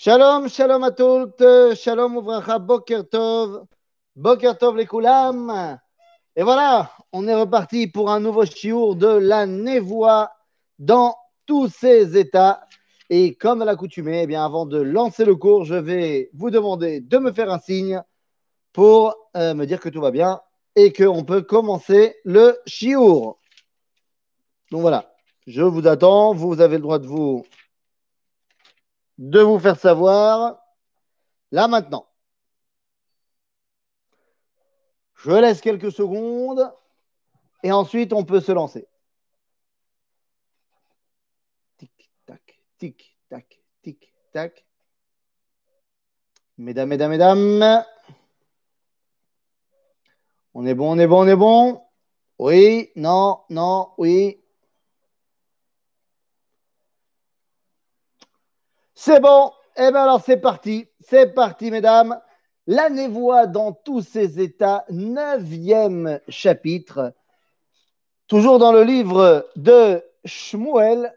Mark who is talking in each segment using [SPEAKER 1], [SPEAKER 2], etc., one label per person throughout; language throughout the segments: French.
[SPEAKER 1] Shalom, shalom à tous, shalom ouvracha, boker tov, boker tov les koulam. Et voilà, on est reparti pour un nouveau chiour de la névoie dans tous ses états. Et comme à l'accoutumée, eh bien avant de lancer le cours, je vais vous demander de me faire un signe pour euh, me dire que tout va bien et qu'on peut commencer le chiour. Donc voilà, je vous attends, vous avez le droit de vous de vous faire savoir là maintenant. Je laisse quelques secondes et ensuite on peut se lancer. Tic, tac, tic, tac, tic, tac. Mesdames, mesdames, mesdames. On est bon, on est bon, on est bon. Oui, non, non, oui. C'est bon. Eh bien alors c'est parti. C'est parti, mesdames. La névoie dans tous ses états, neuvième chapitre. Toujours dans le livre de Shmuel.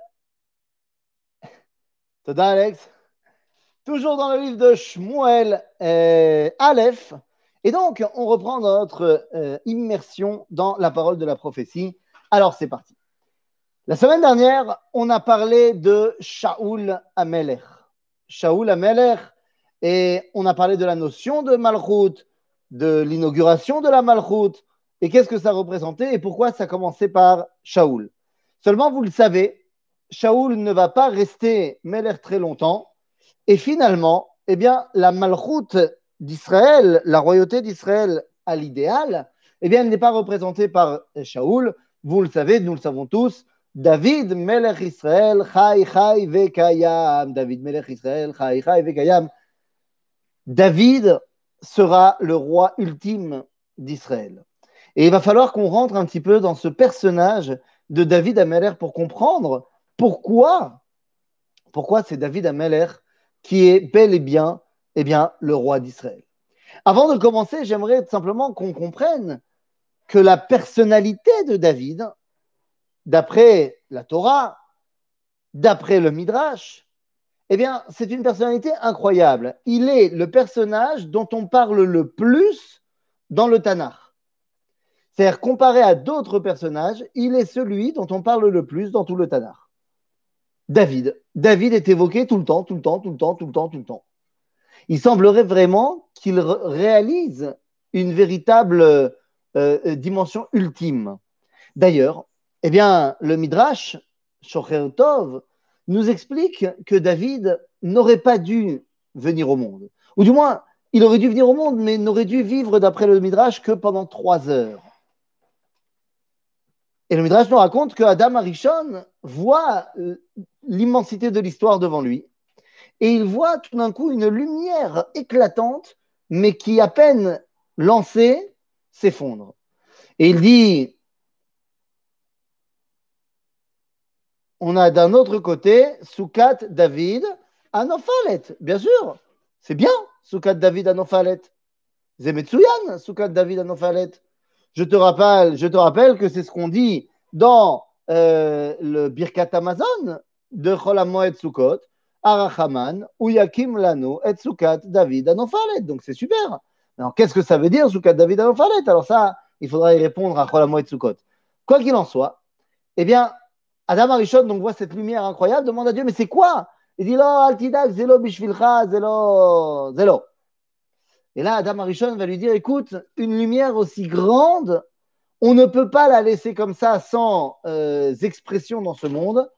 [SPEAKER 1] Toda Alex? Toujours dans le livre de Shmuel euh, Aleph. Et donc, on reprend notre euh, immersion dans la parole de la prophétie. Alors, c'est parti. La semaine dernière, on a parlé de Shaoul Amelech. Shaoul Amelech, et on a parlé de la notion de Malchut, de l'inauguration de la Malchut, et qu'est-ce que ça représentait et pourquoi ça commençait par Shaoul. Seulement, vous le savez, Shaoul ne va pas rester Melech très longtemps, et finalement, eh bien, la Malchut d'Israël, la royauté d'Israël à l'idéal, eh bien, elle n'est pas représentée par Shaoul. Vous le savez, nous le savons tous, David Melech Israël, Chai Chai Vekayam. David Melech Israël, Chai Chai Vekayam. David sera le roi ultime d'Israël. Et il va falloir qu'on rentre un petit peu dans ce personnage de David Ameler pour comprendre pourquoi, pourquoi c'est David Ameler qui est bel et bien, eh bien le roi d'Israël. Avant de commencer, j'aimerais simplement qu'on comprenne que la personnalité de David, d'après la Torah, d'après le Midrash, eh bien, c'est une personnalité incroyable. Il est le personnage dont on parle le plus dans le Tanakh. C'est-à-dire, comparé à d'autres personnages, il est celui dont on parle le plus dans tout le Tanakh. David. David est évoqué tout le temps, tout le temps, tout le temps, tout le temps, tout le temps. Il semblerait vraiment qu'il réalise une véritable euh, dimension ultime. D'ailleurs, eh bien, le Midrash, Shocher Tov, nous explique que David n'aurait pas dû venir au monde. Ou du moins, il aurait dû venir au monde, mais n'aurait dû vivre, d'après le Midrash, que pendant trois heures. Et le Midrash nous raconte que Adam Arishon voit l'immensité de l'histoire devant lui. Et il voit tout d'un coup une lumière éclatante, mais qui, à peine lancée, s'effondre. Et il dit on a d'un autre côté Soukat David Anophalet. Bien sûr, c'est bien, Soukat David Anophalet. Zemetsuyan, Soukat David Anophalet. Je te rappelle, je te rappelle que c'est ce qu'on dit dans euh, le Birkat Amazon de Cholamoed Sukkot, Arachaman, Uyakim Lano et Soukat David Anophalet. Donc c'est super. Alors qu'est-ce que ça veut dire, Soukat David Anophalet Alors ça, il faudra y répondre à Cholamoed Sukkot. Quoi qu'il en soit, eh bien, Adam Arishon donc voit cette lumière incroyable, demande à Dieu, mais c'est quoi? Il dit, Lo, altidak, zelo bishvilcha, zelo, zelo. Et là, Adam Arishon va lui dire, écoute, une lumière aussi grande, on ne peut pas la laisser comme ça sans euh, expression dans ce monde.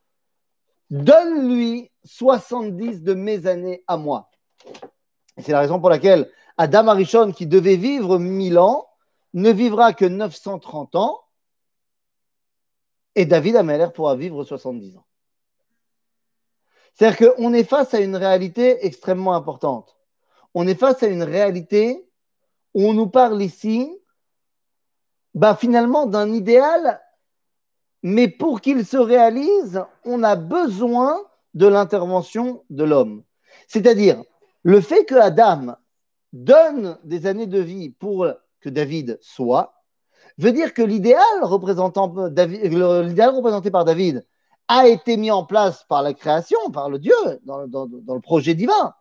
[SPEAKER 1] Donne-lui 70 de mes années à moi. C'est la raison pour laquelle Adam Arishon, qui devait vivre 1000 ans, ne vivra que 930 ans et David Ameller pourra vivre 70 ans. C'est-à-dire qu'on est face à une réalité extrêmement importante. On est face à une réalité où on nous parle ici, bah finalement, d'un idéal, mais pour qu'il se réalise, on a besoin de l'intervention de l'homme. C'est-à-dire, le fait que Adam donne des années de vie pour que David soit, veut dire que l'idéal représenté par David a été mis en place par la création, par le Dieu, dans, le projet divin.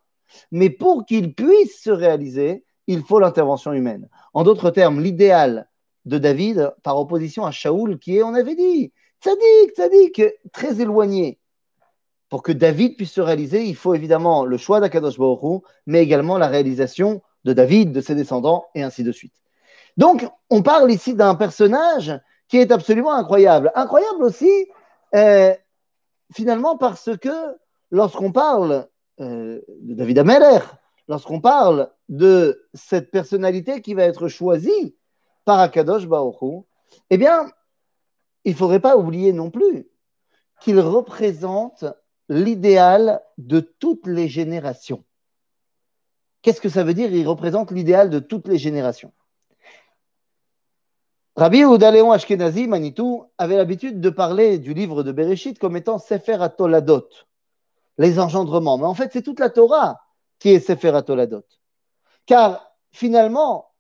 [SPEAKER 1] Mais pour qu'il puisse se réaliser, il faut l'intervention humaine. En d'autres termes, l'idéal de David, par opposition à Shaoul, qui est, on avait dit, tzadik, tzadik, très éloigné. Pour que David puisse se réaliser, il faut évidemment le choix d'Akadosh Baruch mais également la réalisation de David, de ses descendants, et ainsi de suite. Donc, on parle ici d'un personnage qui est absolument incroyable. Incroyable aussi, euh, finalement, parce que lorsqu'on parle euh, de David Ameller, lorsqu'on parle de cette personnalité qui va être choisie par Akadosh Baruch eh bien, il ne faudrait pas oublier non plus qu'il représente l'idéal de toutes les générations. Qu'est-ce que ça veut dire Il représente l'idéal de toutes les générations? Rabbi Yehuda Ashkenazi, Manitou, avait l'habitude de parler du livre de Bereshit comme étant Sefer Atoladot, les engendrements. Mais en fait, c'est toute la Torah qui est Sefer Atoladot. Car finalement,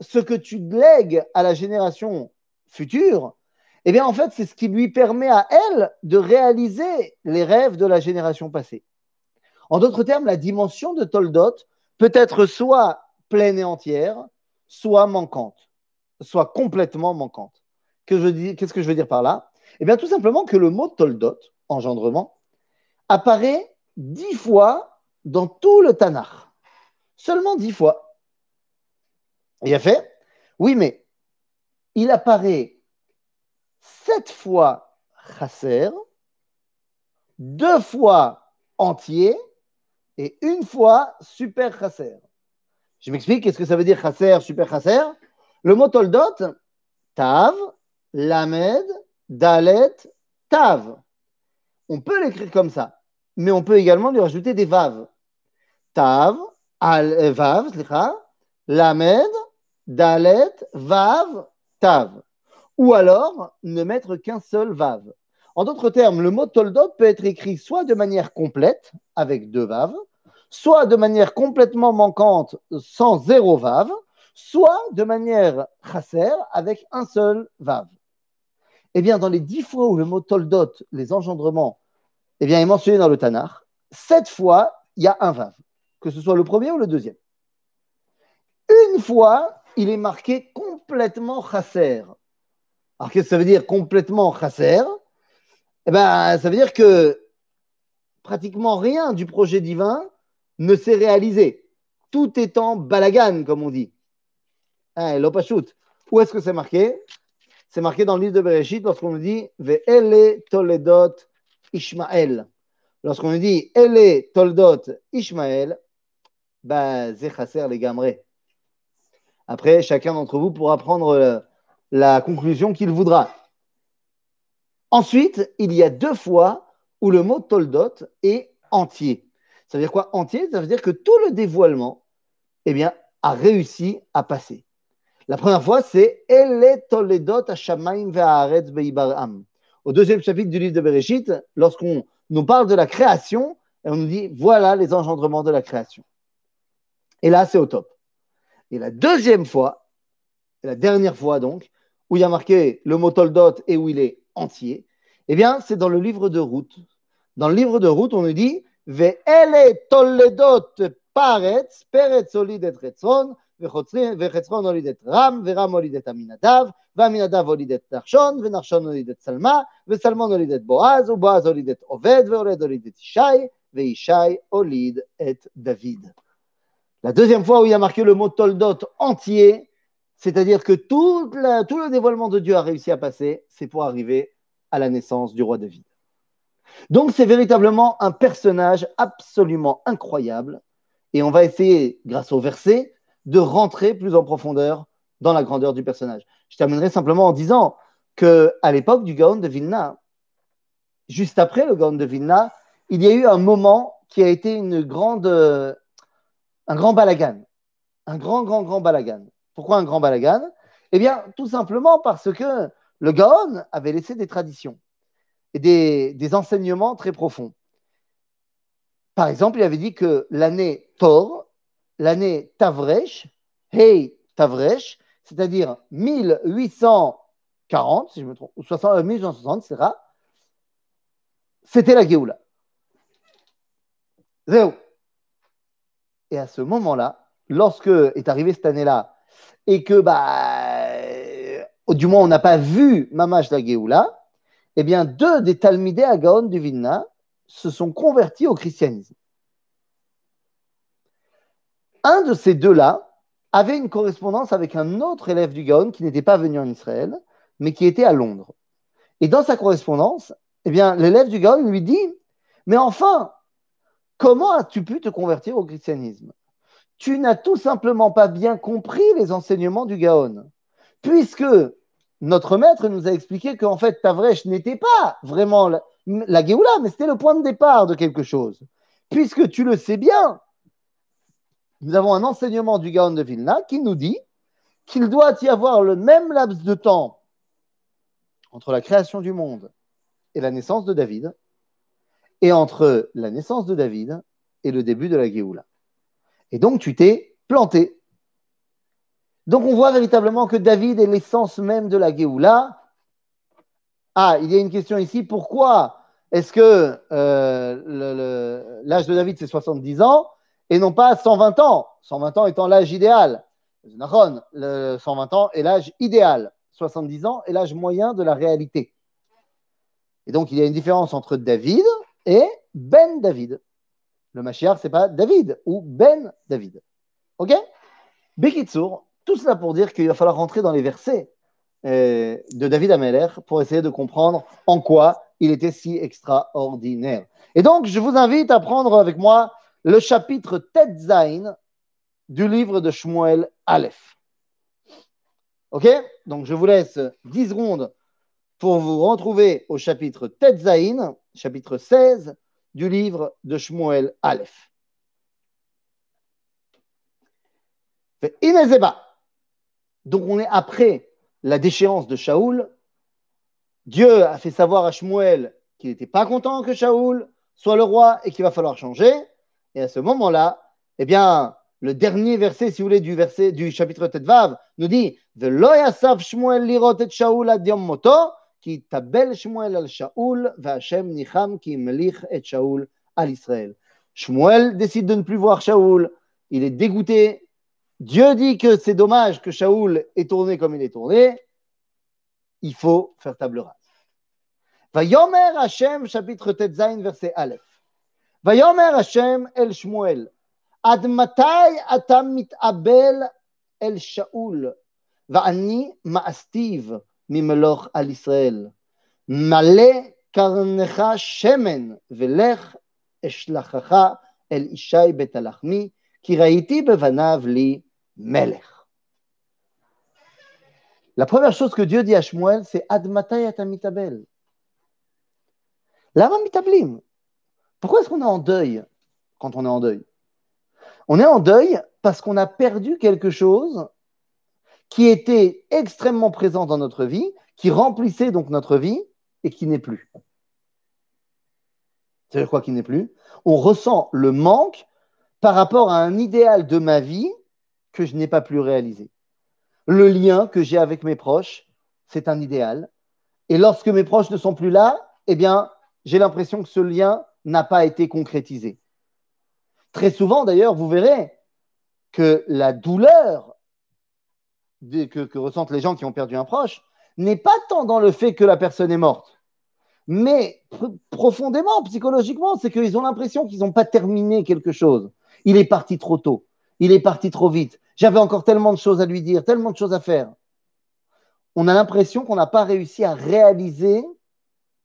[SPEAKER 1] ce que tu lègues à la génération future, eh bien, en fait, c'est ce qui lui permet à elle de réaliser les rêves de la génération passée. En d'autres termes, la dimension de Toldot peut être soit pleine et entière, soit manquante, soit complètement manquante. Qu'est-ce que je veux dire par là? Eh bien, tout simplement que le mot Toldot, engendrement, apparaît dix fois dans tout le Tanakh. Seulement dix fois. Il a fait? Oui, mais il apparaît sept fois chasser, deux fois entier et une fois super chasser. Je m'explique, qu'est-ce que ça veut dire chasser, super chasser Le mot toldot, tav, lamed, dalet, tav. On peut l'écrire comme ça, mais on peut également lui rajouter des vav. Tav, al, euh, vav, lamed, dalet, vav, tav ou alors ne mettre qu'un seul vav. En d'autres termes, le mot toldot peut être écrit soit de manière complète, avec deux vav, soit de manière complètement manquante, sans zéro vav, soit de manière chasser, avec un seul vav. Eh bien, dans les dix fois où le mot toldot, les engendrements, eh bien, est mentionné dans le Tanakh, sept fois, il y a un vav, que ce soit le premier ou le deuxième. Une fois, il est marqué complètement chasser, alors, qu'est-ce que ça veut dire complètement chasser Eh bien, ça veut dire que pratiquement rien du projet divin ne s'est réalisé. Tout est en balagan, comme on dit. Hein. Où est-ce que c'est marqué? C'est marqué dans le livre de Bereshit lorsqu'on nous dit Ve'ele toledot Ishmael. Lorsqu'on nous dit Ele toldot Ishmael, c'est chasser les gamrés. Après, chacun d'entre vous pourra prendre la conclusion qu'il voudra. Ensuite, il y a deux fois où le mot toldot est entier. Ça veut dire quoi entier? Ça veut dire que tout le dévoilement eh bien, a réussi à passer. La première fois, c'est Ele toledot hashamaim ve'aretz be'ibaram. Au deuxième chapitre du livre de Bereshit, lorsqu'on nous parle de la création, on nous dit voilà les engendrements de la création. Et là, c'est au top. Et la deuxième fois, et la dernière fois donc, où il y a marqué le mot Toldot et où il est entier, eh bien, c'est dans le livre de route. Dans le livre de route, on nous dit Ve'ele Toledot paretz, peretz olidet retzron, וחצרון הוליד את רם, ורם הוליד את עמינדב, ועמינדב הוליד את נחשון, ונחשון הוליד את צלמה, ושלמון הוליד את בועז, ובועז הוליד את עובד, ועובד הוליד את ישי, וישי הוליד את דוד. La deuxième fois où il y a marqué le mot Toldot entier, C'est-à-dire que tout, le dévoilement de Dieu a réussi à passer, c'est pour arriver à la naissance du roi David. Donc c'est véritablement un personnage absolument incroyable et on va essayer, grâce au verset, de rentrer plus en profondeur dans la grandeur du personnage. Je terminerai simplement en disant que à l'époque du Gaon de Vilna, juste après le Gaon de Vilna, il y a eu un moment qui a été une grande, un grand balagan, un grand, grand, grand balagan. Pourquoi un grand balagan? Eh bien, tout simplement parce que le Gaon avait laissé des traditions et des, enseignements très profonds. Par exemple, il avait dit que l'année Thor, l'année Tavresh, Hey Tavresh, c'est-à-dire 1840, si je me trompe, ou 1860, c'est rare, c'était la Géoula. Zéro. Et à ce moment-là, lorsque est arrivée cette année-là, et que, bah, euh, du moins, on n'a pas vu Mamash la Géoula, eh bien, deux des Talmidei à Gaon du Vilna se sont convertis au christianisme. Un de ces deux-là avait une correspondance avec un autre élève du Gaon qui n'était pas venu en Israël, mais qui était à Londres. Et dans sa correspondance, eh bien, l'élève du Gaon lui dit Mais enfin, comment as-tu pu te convertir au christianisme? Tu n'as tout simplement pas bien compris les enseignements du Gaon, puisque notre maître nous a expliqué qu'en fait, Tavrèche n'était pas vraiment la, la Géoula, mais c'était le point de départ de quelque chose. Puisque tu le sais bien, nous avons un enseignement du Gaon de Vilna qui nous dit qu'il doit y avoir le même laps de temps entre la création du monde et la naissance de David, et entre la naissance de David et le début de la Géoula. Et donc tu t'es planté. Donc on voit véritablement que David est l'essence même de la Géoula. Ah, il y a une question ici. Pourquoi est-ce que euh, l'âge de David c'est 70 ans? Et non pas 120 ans 120 ans étant l'âge idéal. Le 120 ans est l'âge idéal. 70 ans est l'âge moyen de la réalité. Et donc il y a une différence entre David et Ben David. Le Mashiach, c'est pas David ou Ben David. Ok? Bekitsour, tout cela pour dire qu'il va falloir rentrer dans les versets euh, de David Ameller pour essayer de comprendre en quoi il était si extraordinaire. Et donc, je vous invite à prendre avec moi le chapitre Tetzain du livre de Shmuel Aleph. Ok? Donc, je vous laisse 10 secondes pour vous retrouver au chapitre Tetzain, chapitre 16 du livre de Shmuel Aleph. Donc on est après la déchéance de Shaoul. Dieu a fait savoir à Shmuel qu'il n'était pas content que Shaoul soit le roi et qu'il va falloir changer. Et à ce moment-là, eh bien, le dernier verset, si vous voulez, du verset du chapitre Tetvav nous dit Shmuel lirot et Shaoul ad moto, ki tabel Shmuel al Shaoul, Hashem nicham ki melich et Shaoul al Israël. Shmuel décide de ne plus voir Shaoul. Il est dégoûté Dieu dit que c'est dommage que Shaoul est tourné comme il est tourné. Il faut faire table rase. Vayomer Hashem, chapitre Tetzain, verset Aleph. Vayomer Hashem el Shmuel. Ad matai atam mitabel el Shaoul. ואני מאסתיו ממלוך על ישראל. מלא קרנך שמן, ולך אשלחך אל ישי בית הלחמי, כי ראיתי בבניו לי Melech. La première chose que Dieu dit à Shmuel, c'est Admatay mitabel. Lama mitablim. Pourquoi est-ce qu'on est en deuil quand on est en deuil? On est en deuil parce qu'on a perdu quelque chose qui était extrêmement présent dans notre vie, qui remplissait donc notre vie et qui n'est plus. C'est-à-dire quoi qui n'est plus? On ressent le manque par rapport à un idéal de ma vie que je n'ai pas pu réaliser. Le lien que j'ai avec mes proches, c'est un idéal. Et lorsque mes proches ne sont plus là, eh bien, j'ai l'impression que ce lien n'a pas été concrétisé. Très souvent, d'ailleurs, vous verrez que la douleur que, ressentent les gens qui ont perdu un proche n'est pas tant dans le fait que la personne est morte, mais profondément, psychologiquement, c'est qu'ils ont l'impression qu'ils n'ont pas terminé quelque chose. Il est parti trop tôt, il est parti trop vite, j'avais encore tellement de choses à lui dire, tellement de choses à faire. On a l'impression qu'on n'a pas réussi à réaliser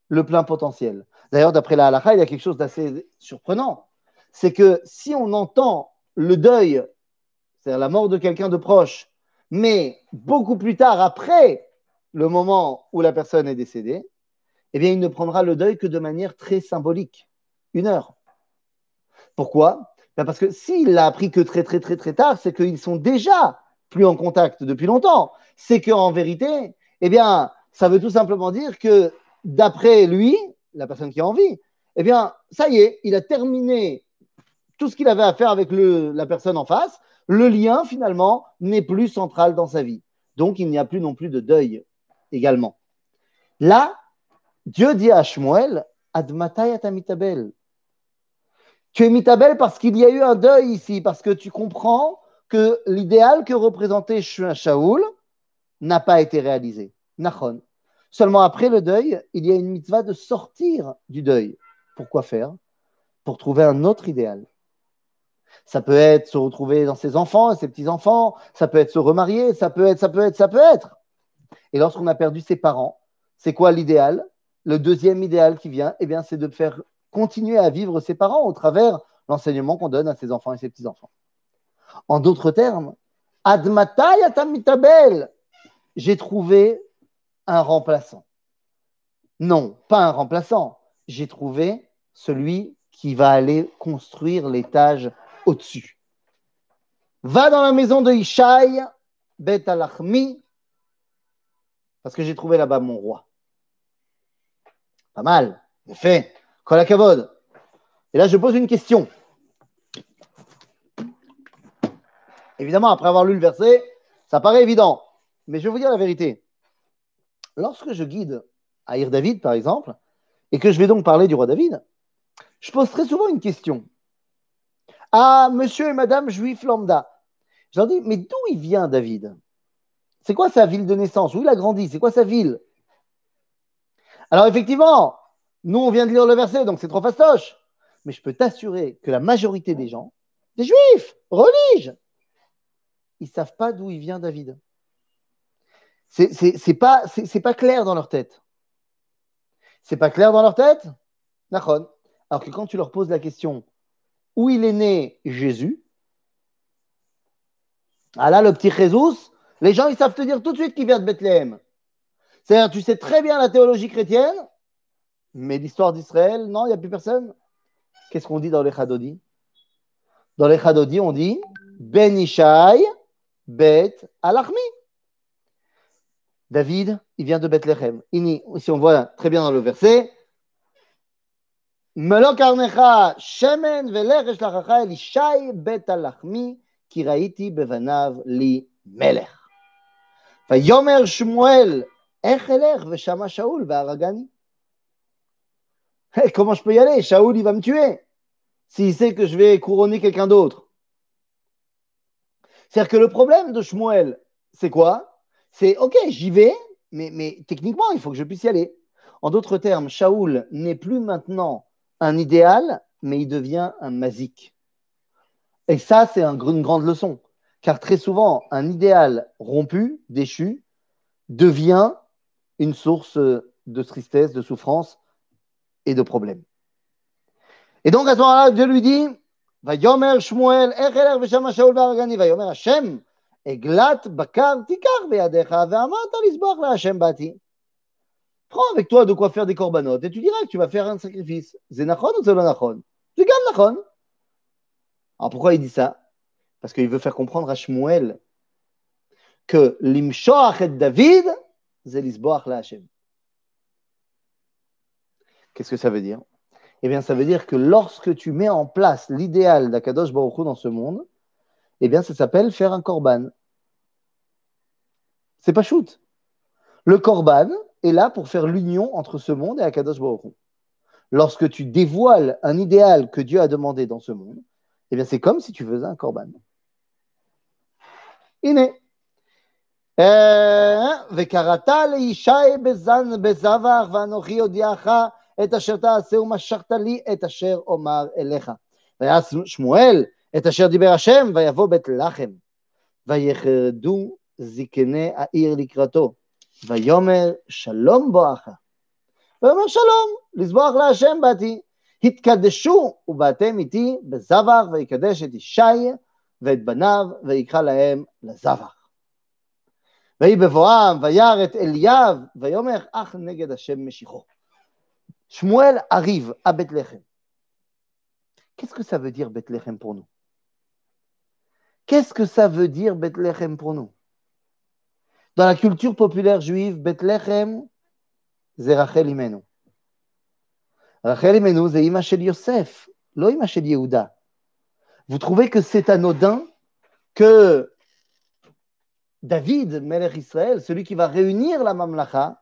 [SPEAKER 1] le plein potentiel. D'ailleurs, d'après la halakha, il y a quelque chose d'assez surprenant. C'est que si on entend le deuil, c'est-à-dire la mort de quelqu'un de proche, mais beaucoup plus tard, après le moment où la personne est décédée, eh bien, il ne prendra le deuil que de manière très symbolique, une heure. Pourquoi? Ben, parce que s'il l'a appris que très, très, très, très tard, c'est qu'ils sont déjà plus en contact depuis longtemps. C'est qu'en vérité, eh bien, ça veut tout simplement dire que d'après lui, la personne qui a envie, eh bien, ça y est, il a terminé tout ce qu'il avait à faire avec la personne en face. Le lien, finalement, n'est plus central dans sa vie. Donc, il n'y a plus non plus de deuil également. Là, Dieu dit à Shmuel, atamitabel. Tu es mitabel parce qu'il y a eu un deuil ici, parce que tu comprends que l'idéal que représentait Shaoul n'a pas été réalisé. Nachon. Seulement après le deuil, il y a une mitzvah de sortir du deuil. Pourquoi faire? Pour trouver un autre idéal. Ça peut être se retrouver dans ses enfants et ses petits-enfants, ça peut être se remarier, ça peut être, ça peut être, ça peut être. Et lorsqu'on a perdu ses parents, c'est quoi l'idéal? Le deuxième idéal qui vient, eh bien, c'est de faire continuer à vivre ses parents au travers l'enseignement qu'on donne à ses enfants et ses petits-enfants. En d'autres termes, Admatay atamitabel, j'ai trouvé remplaçant. Non, pas un remplaçant. J'ai trouvé celui qui va aller construire l'étage au-dessus. Va dans la maison de Ishaï, Bet Alachmi, parce que j'ai trouvé là-bas mon roi. Pas mal, fait. Kolakavod. Et là, je pose une question. Évidemment, après avoir lu le verset, ça paraît évident. Mais je vais vous dire la vérité. Lorsque je guide Aïr David, par exemple, et que je vais donc parler du roi David, je pose très souvent une question à monsieur et madame juif lambda. Je leur dis, mais d'où il vient David? C'est quoi sa ville de naissance? Où il a grandi? C'est quoi sa ville? Alors effectivement, nous on vient de lire le verset, donc c'est trop fastoche. Mais je peux t'assurer que la majorité des gens, des juifs, religieux, ils ne savent pas d'où il vient David. C'est pas, pas clair dans leur tête. C'est pas clair dans leur tête? Alors que quand tu leur poses la question, où il est né Jésus, ah là, le petit Jésus, les gens, ils savent te dire tout de suite qu'il vient de Bethléem. C'est-à-dire, tu sais très bien la théologie chrétienne, mais l'histoire d'Israël, non, il n'y a plus personne. Qu'est-ce qu'on dit dans les Chadodi? Dans les Chadodi, on dit Ben Ishai, Bet Alachmi. David, il vient de Bethléem. Si on voit très bien dans le verset, מלוא קרנך שמן ולך אשלחך אל ישי בית הלחמי כי ראיתי בבניו לי מלך. ויאמר שמואל איך אלך ושמע שאול והרגני. Comment je peux y aller Shaoul, il va me tuer. S'il sait que je vais couronner quelqu'un d'autre. C'est-à-dire que le problème de Shmuel, c'est quoi C'est, ok, j'y vais, mais, techniquement, il faut que je puisse y aller. En d'autres termes, Shaoul n'est plus maintenant un idéal, mais il devient un masique. Et ça, c'est une grande leçon. Car très souvent, un idéal rompu, déchu, devient une source de tristesse, de souffrance et de problèmes. Et donc à ce moment-là, Dieu lui dit Shmuel, Eglat Bakar Tikar Lisbach La Bati. Prends avec toi de quoi faire des corbanotes et tu diras que tu vas faire un sacrifice. C'est nachon ou c'est nachon? C'est nachon. Alors pourquoi il dit ça? Parce qu'il veut faire comprendre à Shmuel que l'imshoach et David, c'est l'isboach la Hashem. Qu'est-ce que ça veut dire? Eh bien, ça veut dire que lorsque tu mets en place l'idéal d'Akadosh Baruch Hu dans ce monde, eh bien, ça s'appelle faire un korban. C'est pas shoot. Le korban, est là pour faire l'union entre ce monde et Akadosh Baruch Lorsque tu dévoiles un idéal que Dieu a demandé dans ce monde, eh bien c'est comme si tu faisais un korban. Iné. וקראת לישי בזן בזבר ואנוכי הודיעך את אשר תעשה ומשכת לי את אשר אומר אליך. ויעש שמואל את אשר דיבר השם ויבוא בית לחם ויחרדו זקני העיר לקראתו ויאמר שלום בואכה. ויאמר שלום, לזבוח להשם באתי. התקדשו ובאתם איתי בזבח ויקדש את ישי ואת בניו ויקרא להם לזבח. ויהי בבואם וירא את אליאב ויאמר אך נגד השם משיחו. Bethléem. Qu'est-ce que ça veut dire Bethléem pour nous Qu'est-ce que ça veut dire Bethléem pour nous? Dans la culture populaire juive, Bethlehem, c'est Rachel Imenu. Rachel Imenu, c'est Ima shel Yosef, Yehuda. Vous trouvez que c'est anodin que David, Melech Israël, celui qui va réunir la Mamlacha,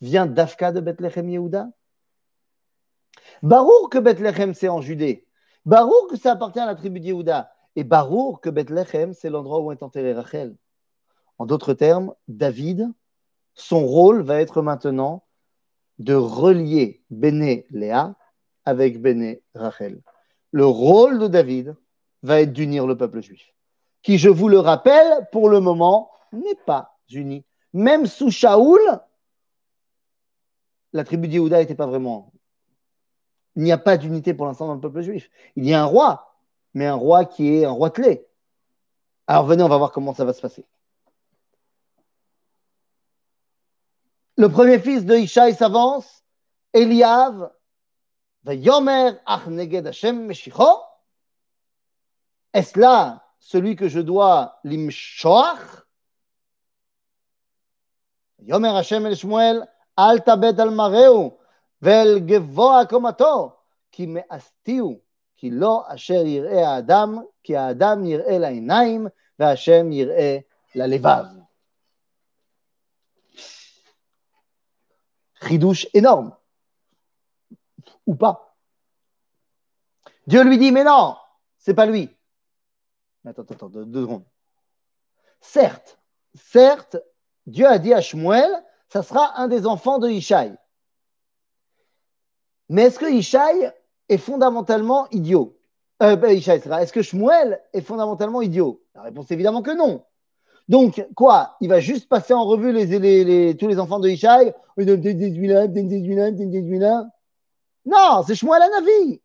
[SPEAKER 1] vient d'Afka de Bethlehem Yehuda? Barour que Bethlehem c'est en Judée, Barour que ça appartient à la tribu d'Yehuda. Et Barour que Bethléem, c'est l'endroit où est enterré Rachel. En d'autres termes, David, son rôle va être maintenant de relier Béné Léa avec Béné Rachel. Le rôle de David va être d'unir le peuple juif, qui, je vous le rappelle, pour le moment, n'est pas uni. Même sous Shaoul, la tribu d'Yehuda n'était pas vraiment. Il n'y a pas d'unité pour l'instant dans le peuple juif. Il y a un roi, mais un roi qui est un roi clé. Alors venez, on va voir comment ça va se passer. Le premier fils de Ishaï s'avance, Eliav, Yomer Ach Neged Hashem Meshicho. Est-ce là celui que je dois l'imshoach? Yomer Hashem El Shmuel, Al Tabet Al Mareu, Vel Gevoa Komato, Ki Me'astiu, La'levav. Ridouche énorme. Ou pas. Dieu lui dit, mais non, c'est pas lui. Attends, attends, deux, deux secondes. Certes, certes, Dieu a dit à Shmuel, ça sera un des enfants de Ishaï. Mais est-ce que Ishaï est fondamentalement idiot euh, bah, Est-ce que Shmuel est fondamentalement idiot? La réponse est évidemment que non. Donc, quoi? Il va juste passer en revue les, les, tous les enfants de Ishaï oh, Non, c'est Shmuel Anavi.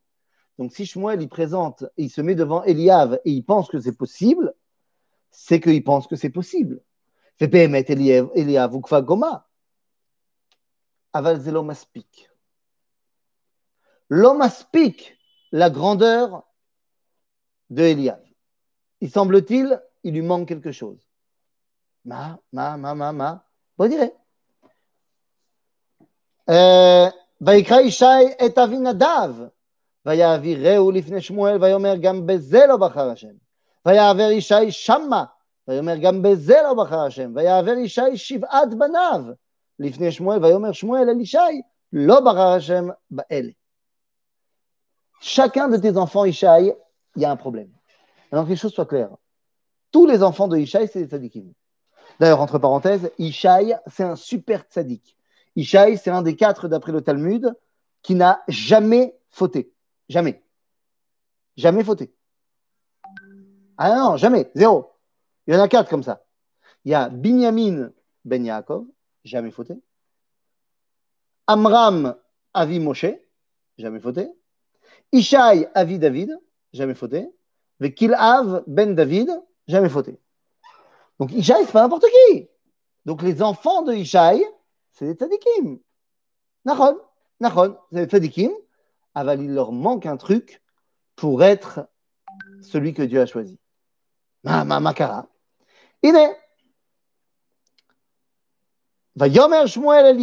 [SPEAKER 1] Donc, si Shmuel, il présente, il se met devant Eliav et il pense que c'est possible, c'est qu'il pense que c'est possible. C'est Eliav Goma. Aval Zelo לא aspique la grandeur de Eliav. Il semble-t-il, il lui manque quelque chose. Ma, ma, ma, ma, ma. Bוא נראה. ויקרא ישי את אבינדב, ויעבירהו לפני שמואל, ויאמר גם בזה לא בחר השם. ויעבר ישי שמה, ויאמר גם בזה לא בחר השם. ויעבר ישי שבעת בניו לפני שמואל, ויאמר שמואל אל ישי, לא בחר השם באלה. Chacun de tes enfants, Ishaï, il y a un problème. Alors que les choses soient claires. Tous les enfants de Ishaï, c'est des tzadikim. D'ailleurs, entre parenthèses, Ishaï, c'est un super tzaddik. Ishaï, c'est un des quatre, d'après le Talmud, qui n'a jamais fauté. Jamais. Jamais fauté. Ah non, jamais. Zéro. Il y en a quatre comme ça. Il y a Binyamin Ben Yaakov, jamais fauté. Amram Avi Moshe, jamais fauté. Ishaï Avi David, jamais fauté. Kil'av Ben David, jamais fauté. Donc Ishaï, c'est pas n'importe qui. Donc les enfants de Ishaï, c'est des tzadikim. Nachon, nachon, c'est des tzadikim. Aval, il leur manque un truc pour être celui que Dieu a choisi. Ma, ma, makara. Il est. Shmuel.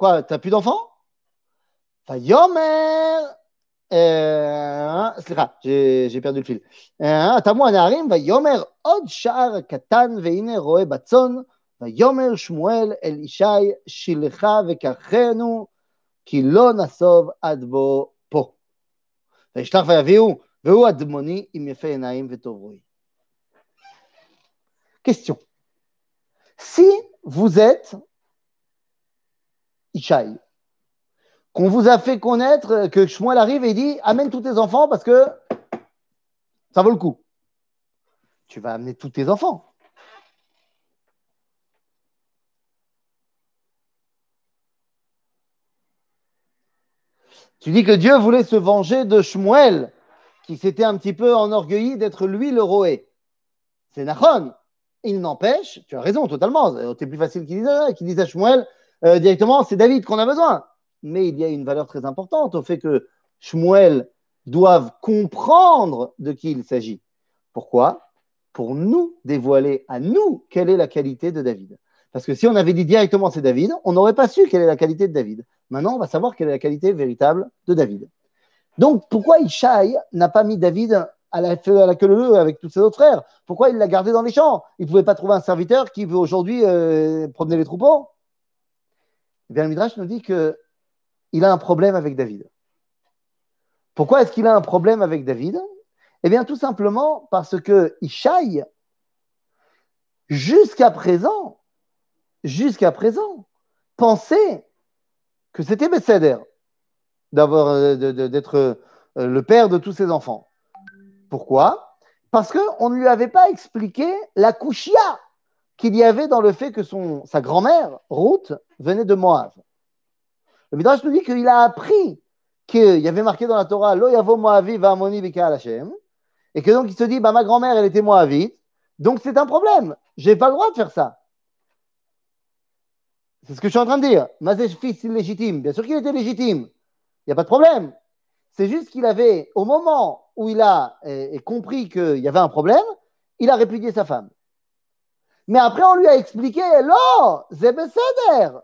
[SPEAKER 1] Quoi, t'as plus d'enfants Yomer סליחה, j'ai perdu le fil. תמו הנערים, ויאמר עוד שער קטן והנה רואה בצאן, ויאמר שמואל אל ישי שילחה וקחנו כי לא נסוב עד בו פה. וישלח ויביאו, והוא אדמוני עם יפה עיניים וטוב רואי. Question. Si vous êtes Ishaï, qu'on vous a fait connaître, que Shmuel arrive et dit Amène tous tes enfants parce que ça vaut le coup. Tu vas amener tous tes enfants. Tu dis que Dieu voulait se venger de Shmuel, qui s'était un petit peu enorgueilli d'être lui le roé. C'est Nachon. Il n'empêche, tu as raison totalement, c'est plus facile qu'il dise, dise à Shmuel euh, directement, c'est David qu'on a besoin mais il y a une valeur très importante au fait que Shmuel doive comprendre de qui il s'agit. Pourquoi? Pour nous dévoiler à nous quelle est la qualité de David. Parce que si on avait dit directement c'est David, on n'aurait pas su quelle est la qualité de David. Maintenant, on va savoir quelle est la qualité véritable de David. Donc, pourquoi Ishaï n'a pas mis David à la, à la queue avec tous ses autres frères? Pourquoi il l'a gardé dans les champs? Il ne pouvait pas trouver un serviteur qui veut aujourd'hui euh, promener les troupeaux? Eh Midrash nous dit que il a un problème avec David. Pourquoi est-ce qu'il a un problème avec David? Eh bien, tout simplement parce que Ishaï, jusqu'à présent, jusqu'à présent, pensait que c'était Besséder d'avoir, d'être euh, le père de tous ses enfants. Pourquoi? Parce qu'on ne lui avait pas expliqué la couchia qu'il y avait dans le fait que son, sa grand-mère, Ruth, venait de Moab. Le Midrash nous dit qu'il a appris qu'il y avait marqué dans la Torah Lo yavo Moavi va Amoni bika et que donc il se dit bah, ma grand-mère elle était Moabite, donc c'est un problème. J'ai pas le droit de faire ça. C'est ce que je suis en train de dire. Mazé fils illégitime. Bien sûr qu'il était légitime. Il n'y a pas de problème. C'est juste qu'il avait, au moment où il a compris qu'il y avait un problème, il a répudié sa femme. Mais après, on lui a expliqué, non, Zebeseder.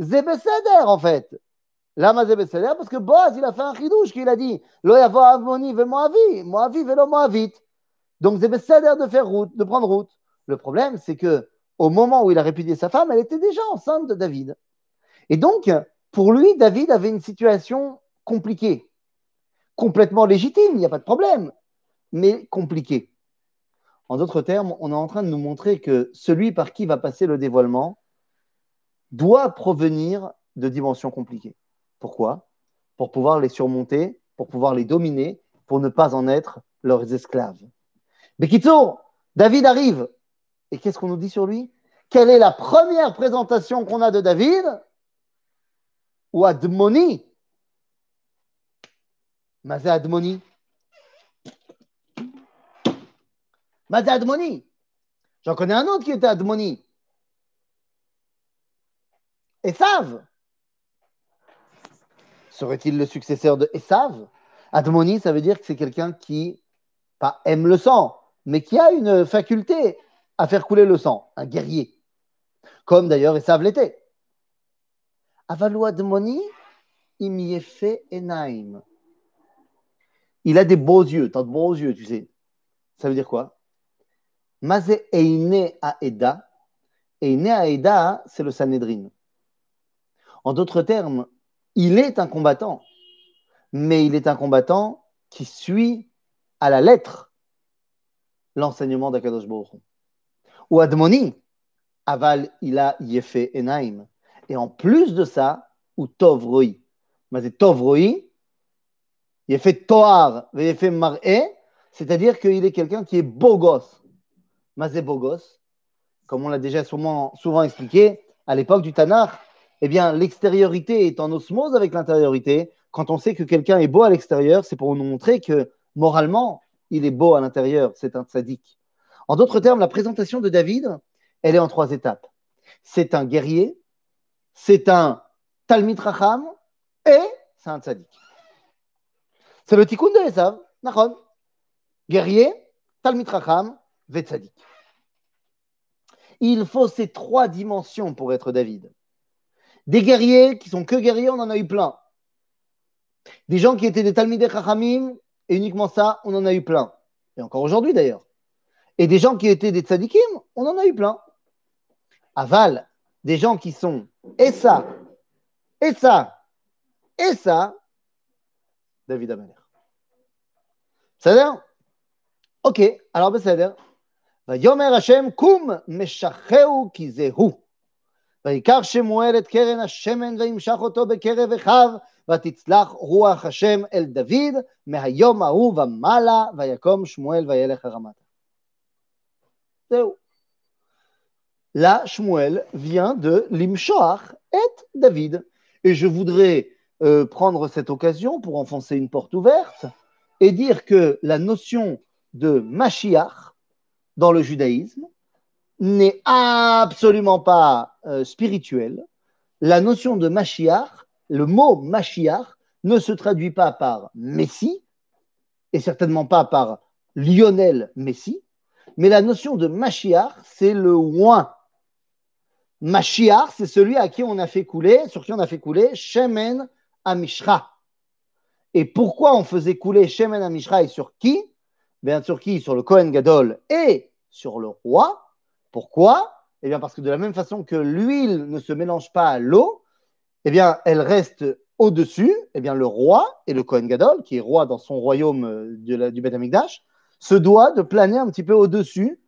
[SPEAKER 1] Zebeseder, en fait. Lama Zebeseder, parce que Boaz, il a fait un chidouche, qu'il a dit, Lo yavo avoni ve moavi, moavi velo moavit. Donc, Zebeseder de faire route, de prendre route. Le problème, c'est que au moment où il a répudié sa femme, elle était déjà enceinte de David. Et donc, pour lui, David avait une situation compliquée, complètement légitime, il n'y a pas de problème, mais compliquée. En d'autres termes, on est en train de nous montrer que celui par qui va passer le dévoilement doit provenir de dimensions compliquées. Pourquoi? Pour pouvoir les surmonter, pour pouvoir les dominer, pour ne pas en être leurs esclaves. Mais Bekitso, David arrive. Et qu'est-ce qu'on nous dit sur lui? Quelle est la première présentation qu'on a de David? Ou Admoni? Mazé Admoni? Mazé Admoni J'en connais un autre qui était Admoni. Esav Serait-il le successeur de Esav? Admoni, ça veut dire que c'est quelqu'un qui, pas aime le sang, mais qui a une faculté à faire couler le sang, un guerrier. Comme d'ailleurs Esav l'était. Avalou Admoni, il fait enaim. Il a des beaux yeux, tant de beaux yeux, tu sais. Ça veut dire quoi? Mazé Eine Aeda. Eine Aeda, c'est le Sanhedrin. En d'autres termes, il est un combattant, mais il est un combattant qui suit à la lettre l'enseignement d'Akadosh Baruch Ou Admoni, aval il a yefe enaim. Et en plus de ça, ou tov roi. Mais tov roi, yefe toar, yefe mar'e, c'est-à-dire qu'il est quelqu'un qui est beau gosse. Mazé gosse, comme on l'a déjà souvent, expliqué, à l'époque du Tanakh, eh bien, l'extériorité est en osmose avec l'intériorité. Quand on sait que quelqu'un est beau à l'extérieur, c'est pour nous montrer que moralement, il est beau à l'intérieur. C'est un sadique. En d'autres termes, la présentation de David, elle est en trois étapes. C'est un guerrier, c'est un Talmid Racham et c'est un tzaddik. C'est le tikkun de Esav, Nachon. Guerrier, Talmid Racham, et tzaddik. Il faut ces trois dimensions pour être David. Des guerriers qui sont que guerriers, on en a eu plein. Des gens qui étaient des Talmidei Chachamim, et uniquement ça, on en a eu plein. Et encore aujourd'hui d'ailleurs. Et des gens qui étaient des tzadikim, on en a eu plein. Aval, des gens qui sont et ça, et ça, et ça, David Ameler. C'est-à-dire Ok, alors ben, c'est-à-dire, Yomer Hashem kum meshacheu kizehu. ויקח שמואל את קרן השמן וימשך אותו בקרב אחיו, ותצלח רוח השם אל דוד, מהיום ההוא ומעלה, ויקום שמואל וילך הרמתה. זהו. Là, Shmuel vient de l'imshoach et David. Et je voudrais euh, prendre cette occasion pour enfoncer une porte ouverte et dire que la notion de Mashiach dans le judaïsme, n'est absolument pas euh, spirituel. La notion de Mashiach, le mot Mashiach, ne se traduit pas par Messie, et certainement pas par Lionel Messie, mais la notion de Mashiach, c'est le oin. Mashiach, c'est celui à qui on a fait couler, sur qui on a fait couler Shemen Amishra. Et pourquoi on faisait couler Shemen Amishra et sur qui? Bien sur qui? Sur le Kohen Gadol et sur le roi. Pourquoi? Eh bien parce que de la même façon que l'huile ne se mélange pas à l'eau, eh bien, elle reste au-dessus, eh bien, le roi et le Kohen Gadol, qui est roi dans son royaume euh, du Beth Amikdash, se doit de planer un petit peu au-dessus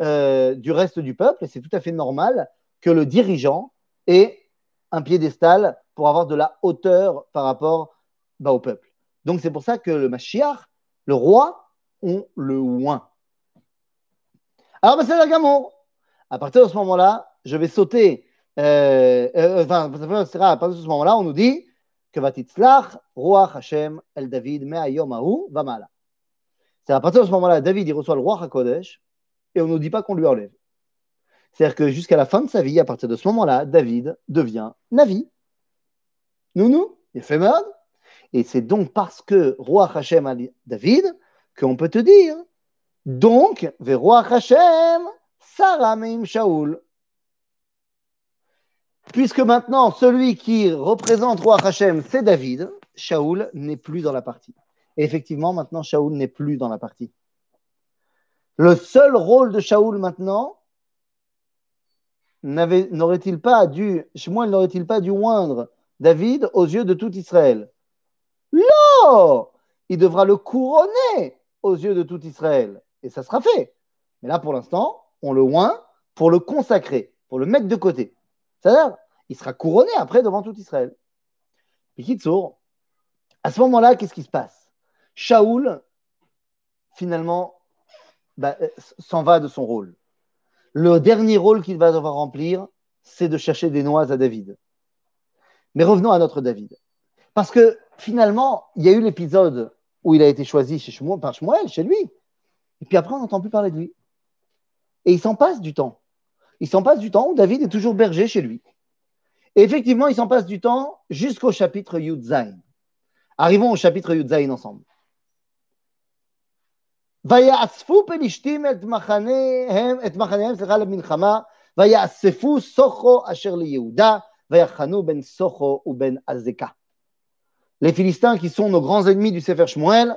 [SPEAKER 1] euh, du reste du peuple, et c'est tout à fait normal que le dirigeant ait un piédestal pour avoir de la hauteur par rapport bah, au peuple. Donc c'est pour ça que le Mashiach, le roi, ont le oin. Alors, bah, c'est gamme. À partir de ce moment-là, je vais sauter. Euh, euh, enfin, à partir de ce moment-là, on nous dit que Vatitzlach, roi Hashem, el David, me'ayom ahu, vamala. C'est à partir de ce moment-là, David, il reçoit le roi HaKodesh, et on ne nous dit pas qu'on lui enlève. C'est-à-dire que jusqu'à la fin de sa vie, à partir de ce moment-là, David devient Navi. Nounou, il fait mode. Et c'est donc parce que roi Hachem a David qu'on peut te dire donc, roi Hachem, Saramim Shaoul. Puisque maintenant, celui qui représente roi Hachem, c'est David, Shaoul n'est plus dans la partie. Et effectivement, maintenant, Shaoul n'est plus dans la partie. Le seul rôle de Shaoul maintenant, n'aurait-il pas dû, Shmuel n'aurait-il pas dû oindre David aux yeux de tout Israël? Non Il devra le couronner aux yeux de tout Israël. Et ça sera fait. Mais là, pour l'instant, on le oint pour le consacrer, pour le mettre de côté. C'est-à-dire, il sera couronné après devant tout Israël. Pikitsour, à ce moment-là, qu'est-ce qui se passe? Shaoul, finalement, bah, s'en va de son rôle. Le dernier rôle qu'il va devoir remplir, c'est de chercher des noix à David. Mais revenons à notre David. Parce que finalement, il y a eu l'épisode où il a été choisi chez par Shmuel, chez lui. Et puis après, on n'entend plus parler de lui. Et il s'en passe du temps. Il s'en passe du temps où David est toujours berger chez lui. Et effectivement, il s'en passe du temps jusqu'au chapitre Yudzaïn. Arrivons au chapitre Yudzaïn ensemble. ויאספו פלישתים את מחניהם, את מחניהם, סליחה, למלחמה, ויאספו סוכו אשר ליהודה, ויחנו בין סוכו ובין עזקה. Les Philistins, qui sont nos grands ennemis du Sefer Shmuel,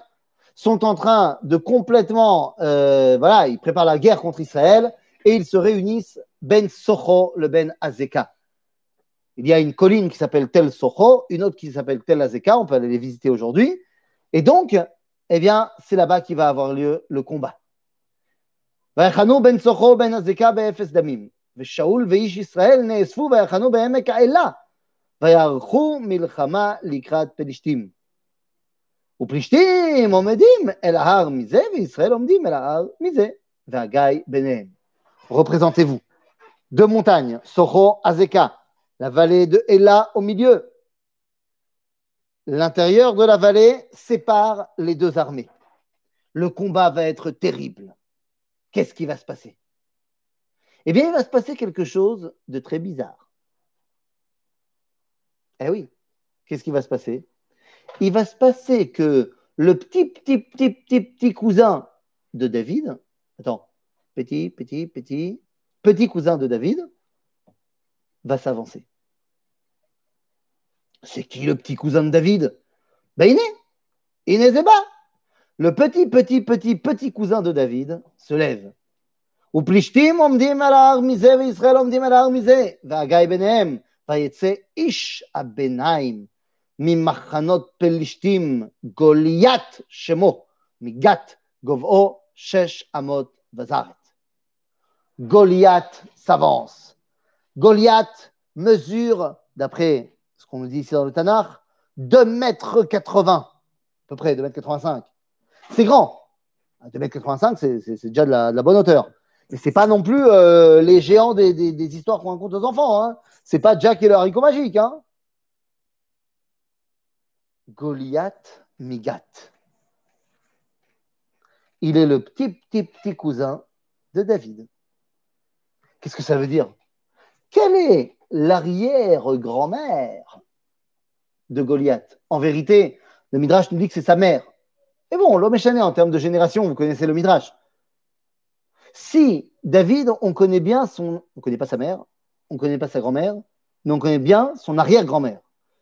[SPEAKER 1] sont en train de complètement, euh, voilà, ils préparent la guerre contre Israël et ils se réunissent Ben Socho, le Ben Azeka. Il y a une colline qui s'appelle Tel Socho, une autre qui s'appelle Tel Azeka, on peut aller les visiter aujourd'hui. Et donc, eh bien, c'est là-bas qu'il va avoir lieu le combat. ויחנו ben סוחו ben הזיקה באפס דמים, ושאול ואיש ישראל נאספו ויחנו בעמק האלה, ויערכו מלחמה לקראת פלישתים. ופלישתים עומדים אל ההר מזה, וישראל עומדים אל ההר מזה, והגיא ביניהם. Représentez-vous. Deux montagnes, Socho, Azeka, la vallée de Ela au milieu, L'intérieur de la vallée sépare les deux armées. Le combat va être terrible. Qu'est-ce qui va se passer Eh bien, il va se passer quelque chose de très bizarre. Eh oui, qu'est-ce qui va se passer Il va se passer que le petit, petit, petit, petit, petit cousin de David, attends, petit, petit, petit, petit cousin de David, va s'avancer. C'est qui le petit cousin de David Ben Iné, Iné Zeba. Le petit, petit, petit, petit cousin de David se lève. ופלישתים עומדים על ההר מזה וישראל עומדים על ההר מזה והגיא ביניהם ויצא איש הביניים ממחנות פלישתים גוליית שמו מגת גובהו שש אמות וזרת. Goliath s'avance. Goliath mesure, d'après qu'on nous dit ici dans le Tanakh, 2 mètres 80, à peu près 2 mètres 85. C'est grand. 2 mètres 85, c'est déjà de la, bonne hauteur. Mais c'est pas non plus euh, les géants des, histoires qu'on raconte aux enfants. Hein. C'est pas Jack et le haricot magique. Hein. Goliath Migat. Il est le petit, petit, petit cousin de David. Qu'est-ce que ça veut dire? Quel est l'arrière-grand-mère de Goliath? En vérité, le Midrash nous dit que c'est sa mère. Et bon, l'homme est chané en termes de génération, vous connaissez le Midrash. Si David, on connaît bien son. On ne connaît pas sa mère, on ne connaît pas sa grand-mère, mais on connaît bien son arrière-grand-mère.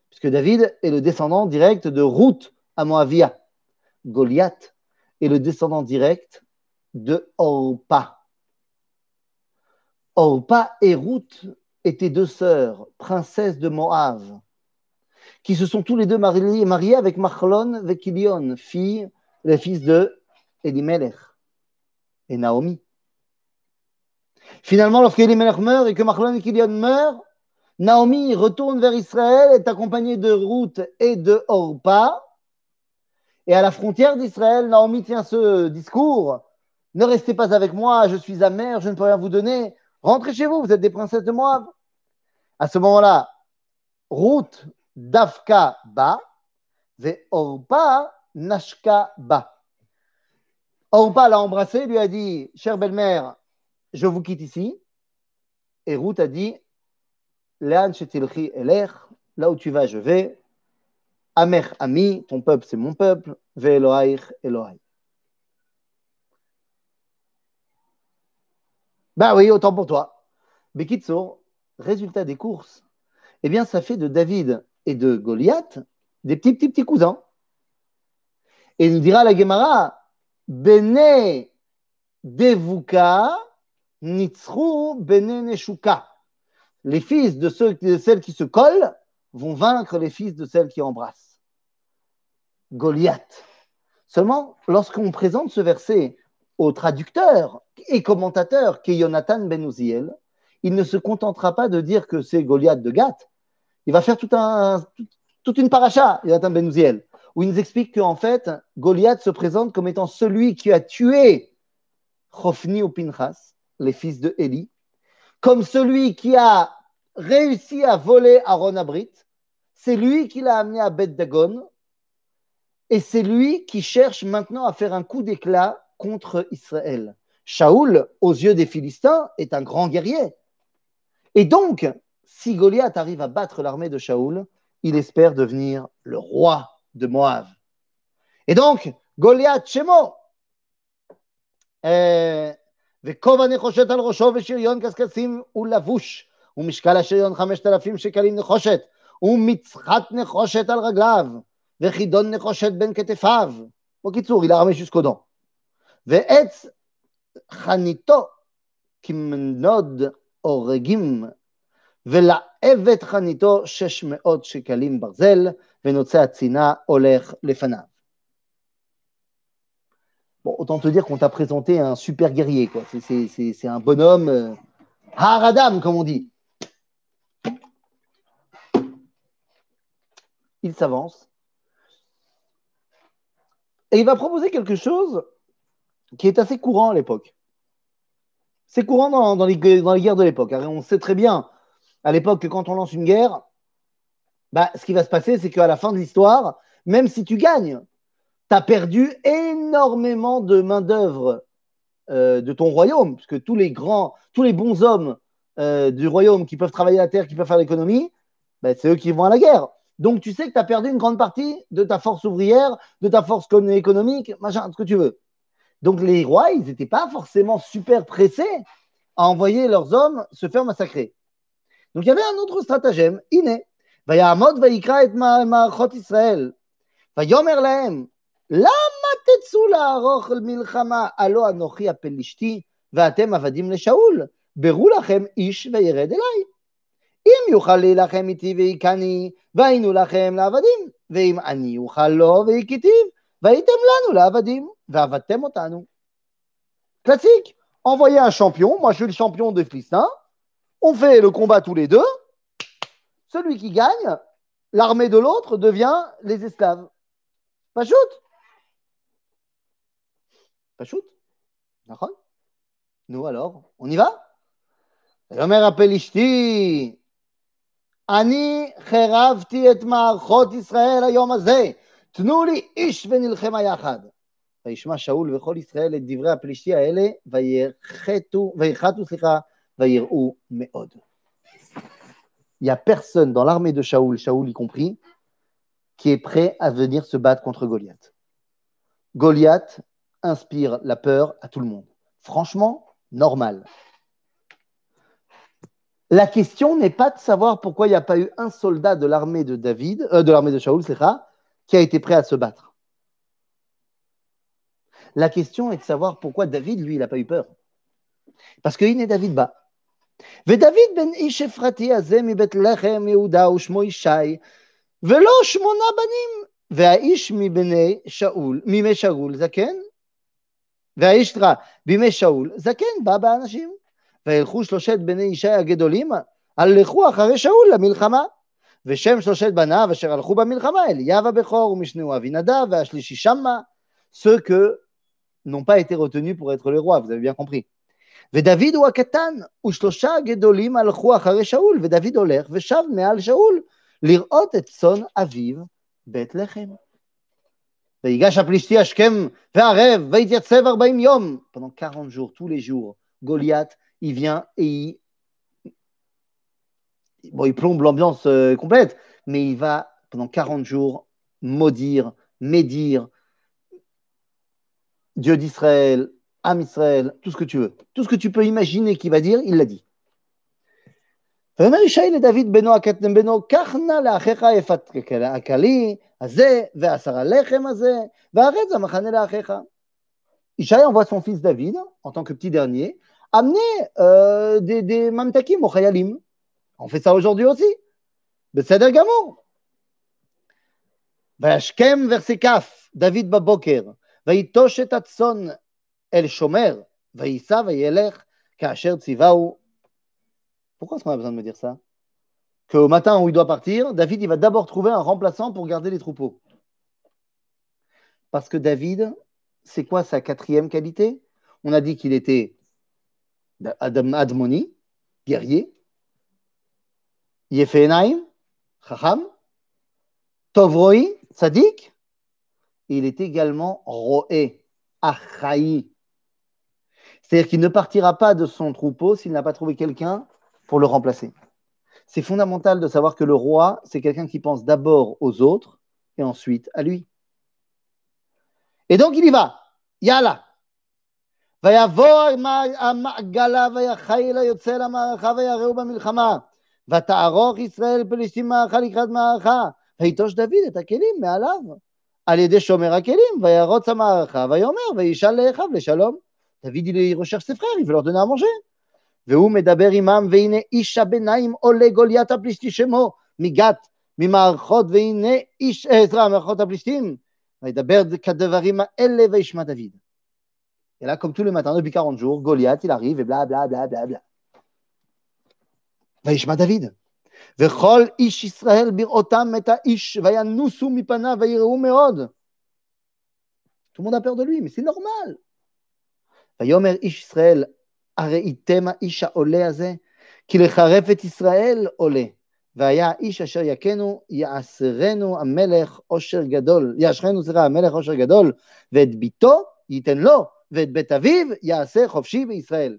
[SPEAKER 1] Puisque David est le descendant direct de Ruth à Moavia. Goliath est le descendant direct de Orpa. Orpa et Ruth étaient deux sœurs, princesses de Moab. qui se sont tous les deux mariés avec Machlon Vekilion, fille, le fils de Elimelech et Naomi. Finalement, lorsque Elimelech meurt et que Machlon Vekilion meurt, Naomi retourne vers Israël, est accompagnée de Ruth et de Orpa. Et à la frontière d'Israël, Naomi tient ce discours Ne restez pas avec moi, je suis amère, je ne peux rien vous donner. Rentrez chez vous, vous êtes des princesses de Moab. À ce moment-là, Ruth Dafka Ba, et Orpa Nashka Ba. Orpa l'a embrassé, lui a dit Chère belle-mère, je vous quitte ici. Et Ruth a dit là où tu vas, je vais. Amer ami, ton peuple c'est mon peuple. Ve Elohai, Elohai. Bah oui, autant pour toi. Bekitso, résultat des courses, eh bien, ça fait de David et de Goliath des petits, petits, petits cousins. Et il nous dira la Gemara, Bene Devuka, Nitzru Bene Neshuka les fils de, ceux, de celles qui se collent vont vaincre les fils de celles qui embrassent. Goliath. Seulement, lorsqu'on présente ce verset au traducteur et commentateur qui est Jonathan Ben Uziel, il ne se contentera pas de dire que c'est Goliath de Gath. Il va faire tout un, toute une paracha, Jonathan Ben Uziel, où il nous explique qu'en fait, Goliath se présente comme étant celui qui a tué Chofni ou Pinchas, les fils de Élie, comme celui qui a réussi à voler Aaron Abrit, c'est lui qui l'a amené à Beth Dagon, et c'est lui qui cherche maintenant à faire un coup d'éclat contre Israël. Shaoul, aux yeux des Philistins, est un grand guerrier. Et donc, si Goliath arrive à battre l'armée de Shaoul, il espère devenir le roi de Moab. Et donc, Goliath, Shemo, euh, וכובע נחושת על ראשו ושריון קשקשים ולבוש, ומשקל השריון חמשת אלפים שקלים נחושת, ומצחת נחושת על רגליו, וחידון נחושת בין כתפיו. בקיצור, ramé jusqu'aux dents. ועץ חניתו כמנוד הורגים, ולעבד חניתו שש מאות שקלים ברזל, ונוצא הצינה הולך לפניו. Autant te dire qu'on t'a présenté un super guerrier, quoi. C'est un bonhomme euh, haradam, comme on dit. Il s'avance. Et il va proposer quelque chose qui est assez courant à l'époque. C'est courant dans, les, guerres de l'époque. On sait très bien à l'époque que quand on lance une guerre, bah, ce qui va se passer, c'est qu'à la fin de l'histoire, même si tu gagnes, tu as perdu énormément de main-d'œuvre euh, de ton royaume, puisque tous les grands, tous les bons hommes euh, du royaume qui peuvent travailler la terre, qui peuvent faire l'économie, ben, c'est eux qui vont à la guerre. Donc tu sais que tu as perdu une grande partie de ta force ouvrière, de ta force économique, machin, ce que tu veux. Donc les rois, ils n'étaient pas forcément super pressés à envoyer leurs hommes se faire massacrer. Donc il y avait un autre stratagème inné. Israël. Vayomer lahem. למה תצאו לערוך מלחמה? הלא אנוכי הפלישתי ואתם עבדים לשאול. ברו לכם איש וירד אליי. אם יוכל להילחם איתי והיכני, והיינו לכם לעבדים, ואם אני אוכל לו והכיתיו, והייתם לנו לעבדים, ועבדתם אותנו. Classique, envoyez un champion, moi je suis le champion de Philistin, on fait le combat tous les deux, celui qui gagne, l'armée de l'autre devient les esclaves. Pas shoot פשוט, נכון? נו, אלאור, הוא נבהר. ויאמר אפל אשתי, אני חירבתי את מערכות ישראל היום הזה, תנו לי איש ונלחמה יחד. וישמע שאול וכל ישראל את דברי הפלישתי האלה, ויחתו, סליחה, ויראו מאוד. יא פרסון דולר מדו שאול, שאול יקומחי, כי פחי אבניר סבת קונטרה גוליית. גוליית inspire la peur à tout le monde. Franchement, normal. La question n'est pas de savoir pourquoi il n'y a pas eu un soldat de l'armée de David, euh, de l'armée de Shaoul, qui a été prêt à se battre. La question est de savoir pourquoi David, lui, il n'a pas eu peur. Parce qu'il est David bas. David ben Ish Efrati Azem Bethlehem Yehuda Ushmo Ishai ולא שמונה בנים. והאיש מבני שאול, מימי שאול זקן, והאיש, סליחה, בימי שאול זקן בא באנשים. וילכו שלושת בני ישי הגדולים, הלכו אחרי שאול למלחמה. ושם שלושת בניו אשר הלכו במלחמה, אליאב הבכור ומשנהו אבינדב והשלישי שמה, ceux que n'ont pas été retenus pour être les rois, vous avez bien compris. ודוד הוא הקטן, ושלושה הגדולים הלכו אחרי שאול, ודוד הולך ושב מעל שאול לראות את צאן אביו בית לחם. Pendant 40 jours, tous les jours, Goliath, il vient et il... Bon, il plombe l'ambiance euh, complète, mais il va, pendant 40 jours, maudire, médire Dieu d'Israël, Am Israël, tout ce que tu veux. Tout ce que tu peux imaginer qu'il va dire, il l'a dit. ויאמר ישי לדוד בנו הקטן בנו, קח נא לאחיך יפת הכלי הזה, ועשר הלחם הזה, והרץ המחנה לאחיך. Ishaï envoie son fils David, en tant que petit dernier, amener euh, des, des mamtakim au aussi. בסדר גמור. וישכם כ', דוד בבוקר, ויטוש את הצאן אל שומר, וייסע וילך כאשר ציווהו Pourquoi est-ce qu'on a besoin de me dire ça? Qu'au matin où il doit partir, David il va d'abord trouver un remplaçant pour garder les troupeaux. Parce que David, c'est quoi sa quatrième qualité? On a dit qu'il était Adam, Admoni, guerrier, Yefenaim, Chacham, Tovroi, Tzadik, et il est également Roé, Achaï. C'est-à-dire qu'il ne partira pas de son troupeau s'il n'a pas trouvé quelqu'un pour le remplacer. C'est fondamental de savoir que le roi, c'est quelqu'un qui pense d'abord aux autres et ensuite à lui. Et donc il y va. Yalla. ויבוא המעגלה ויחיל היוצא למערכה ויראו במלחמה ותערוך ישראל פלישתים מערכה לקראת מערכה ויטוש דוד את הכלים מעליו על ידי שומר הכלים וירוץ המערכה ויאמר וישאל לאחיו לשלום דוד il recherche ses frères il veut leur donner à manger והוא מדבר עמם, והנה איש הביניים עולה גוליית הפלישתי שמו מגת, ממערכות, והנה איש עזרא, מערכות הפלישתים, וידבר כדברים האלה וישמע דוד. Et là, comme tous les matins, depuis 40 jours, Goliath, il arrive et bla bla bla bla bla. וישמע דוד. וכל איש ישראל בראותם את האיש, וינוסו מפניו ויראו מאוד. Tout le monde a peur de lui, mais c'est normal. ויאמר איש ישראל, הראיתם האיש העולה הזה? כי לחרף את ישראל עולה. והיה האיש אשר יכנו, יעשרנו המלך עושר גדול, יעשרנו, סליחה, המלך עושר גדול, ואת ביתו ייתן לו, ואת בית אביו יעשה חופשי בישראל.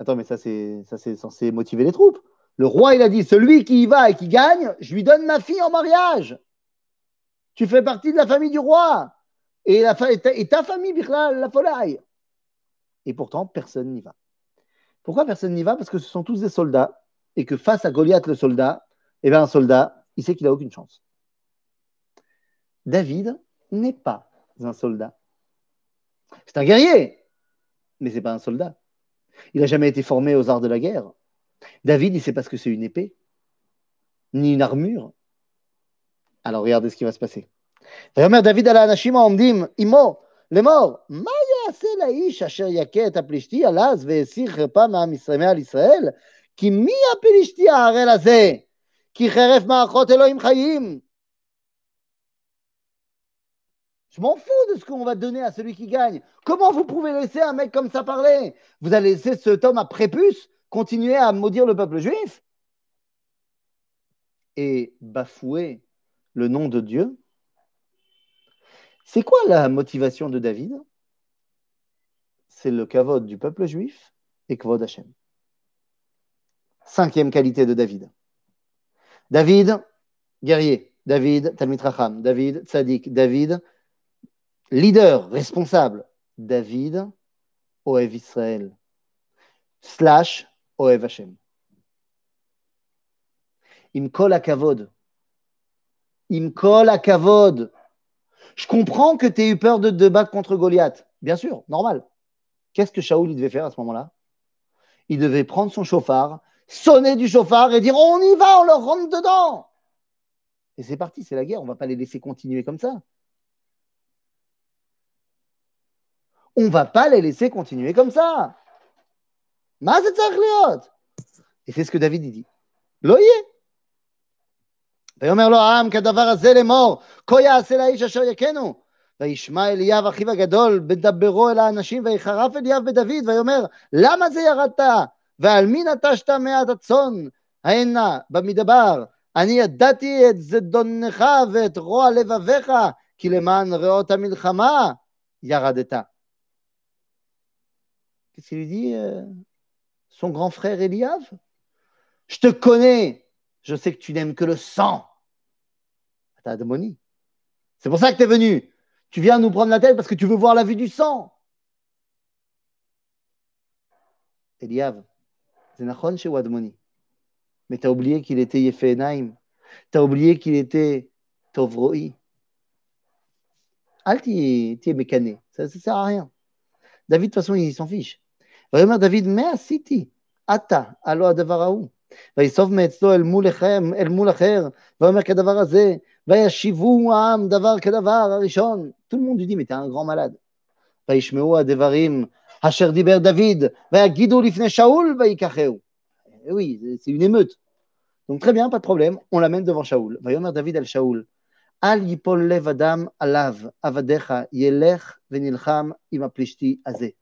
[SPEAKER 1] Attends, mais ça c'est, ça c'est censé motiver les troupes. Le roi, il a dit, celui qui y va et qui gagne, je lui donne ma fille en mariage. Tu fais partie de la famille du roi. Et, la, et, ta, et ta famille, la folaille. Et pourtant, personne n'y va. Pourquoi personne n'y va? Parce que ce sont tous des soldats et que face à Goliath le soldat, eh bien, un soldat, il sait qu'il n'a aucune chance. David n'est pas un soldat. C'est un guerrier, mais ce n'est pas un soldat. Il n'a jamais été formé aux arts de la guerre. David, il ne sait pas ce que c'est une épée, ni une armure. Alors regardez ce qui va se passer. D'ailleurs, David ala anashim immo, les morts, ma לאיש אשר יכה את הפלישתי על אז והסיר חרפה מעל ישראל? כי מי הפלישתי הערל הזה? כי חרף מערכות אלוהים חיים. Je m'en fous de ce qu'on va donner à celui qui gagne. Comment vous pouvez laisser un mec comme ça parler Vous allez laisser cet homme à prépuce continuer à maudire le peuple juif et bafouer le nom de Dieu C'est quoi la motivation de David C'est le kavod du peuple juif et kvod Hashem. Cinquième qualité de David. David, guerrier. David, Talmit Racham. David, tzaddik. David, leader, responsable. David, Oev Israël. Slash Oev Hashem. Imkol kavod. Imkol kavod. Je comprends que tu aies eu peur de te battre contre Goliath. Bien sûr, normal. Qu'est-ce que Shaoul il devait faire à ce moment-là Il devait prendre son chauffard, sonner du chauffard et dire On y va, on leur rentre dedans Et c'est parti, c'est la guerre. On ne va pas les laisser continuer comme ça. On ne va pas les laisser continuer comme ça. Et c'est ce que David dit. Loye. ויאמר לו העם כדבר הזה לאמור, כה יעשה לאיש אשר יכנו. וישמע אליאב אחיו הגדול בדברו אל האנשים, ויחרף אליאב בדוד, ויאמר, למה זה ירדת? ועל מי נטשת מעט הצאן? הנה במדבר, אני ידעתי את זדונך ואת רוע לבביך, כי למען ראות המלחמה ירדת. Qu'est-ce qu'il dit euh, son grand frère Eliav Je te connais, je sais que tu n'aimes que le sang. T'as démonie. C'est pour ça que tu es venu. Tu viens nous prendre la tête parce que tu veux voir la vue du sang. Eliav, c'est Nachon chez Wadmoni. Mais tu as oublié qu'il était Yefenaim. Tu as oublié qu'il était Tovroi. Alti, tu es mécané. Ça ne sert à rien. David, de toute façon, il s'en fiche. Vraiment, David, mais City, Ata, allo הדבר ההוא. ויסוב מאצלו אל מול אחר, אל מול אחר, ואומר כדבר הזה, tout le monde lui dit, mais t'es un grand malade. Et eh oui, c'est une émeute. Donc très bien, pas de problème, on l'amène devant Shaoul. Vayomer David al Shaoul. Al yipol lev adam alav avadecha yelech venilcham imaplishti azé.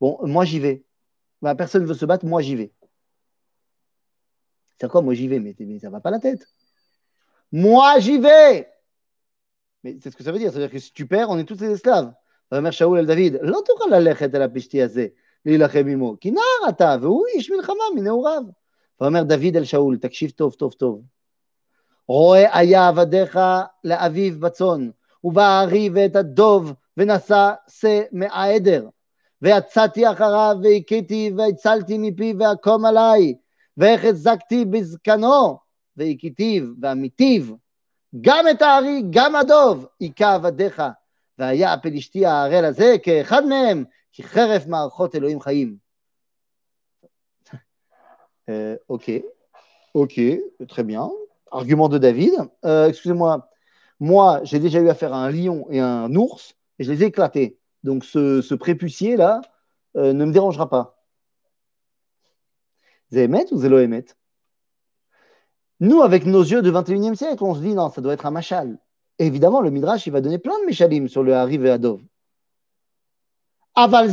[SPEAKER 1] Bon, moi j'y vais. Bah, personne ne veut se battre, moi j'y vais. C'est quoi, moi j'y vais, mais, mais ça va pas la tête. Moi j'y vais. Mais c'est ce que ça veut dire. C'est-à-dire que si tu perds, on est tous des esclaves. אומר שאול אל דוד, לא תוכל ללכת אל הפלישתי הזה, להילחם עמו, כי נער אתה, והוא איש מלחמה מנעוריו. ואומר דוד אל שאול, תקשיב טוב טוב טוב, רואה היה עבדיך לאביו בצאן, ובא הארי ואת הדוב, ונשא שא מהעדר. ויצאתי אחריו והכיתי והצלתי מפי והקום עליי והחזקתי בזקנו והכיתיו ואמיתיו גם את הארי גם הדוב היכה עבדיך והיה הפלישתי הערל הזה כאחד מהם כי חרף מערכות אלוהים חיים. Euh, ok, ok, très bien. Argument de David. Euh, Excusez-moi, moi j'ai déjà eu affaire à un lion et un ours et je les ai éclatés. Donc ce, ce prépucier-là euh, ne me dérangera pas. Zéhémet ou Zélohémet nous, avec nos yeux de 21e siècle, on se dit non, ça doit être un machal. évidemment, le Midrash, il va donner plein de méchalim sur le Hari et Adov. Aval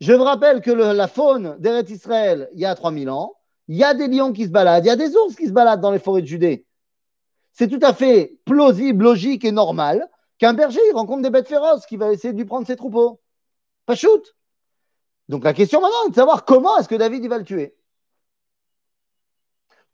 [SPEAKER 1] Je vous rappelle que la faune d'Eret Israël, il y a 3000 ans, il y a des lions qui se baladent, il y a des ours qui se baladent dans les forêts de Judée. C'est tout à fait plausible, logique et normal qu'un berger rencontre des bêtes féroces qui va essayer de lui prendre ses troupeaux. Pas shoot. Donc la question maintenant est de savoir comment est-ce que David il va le tuer.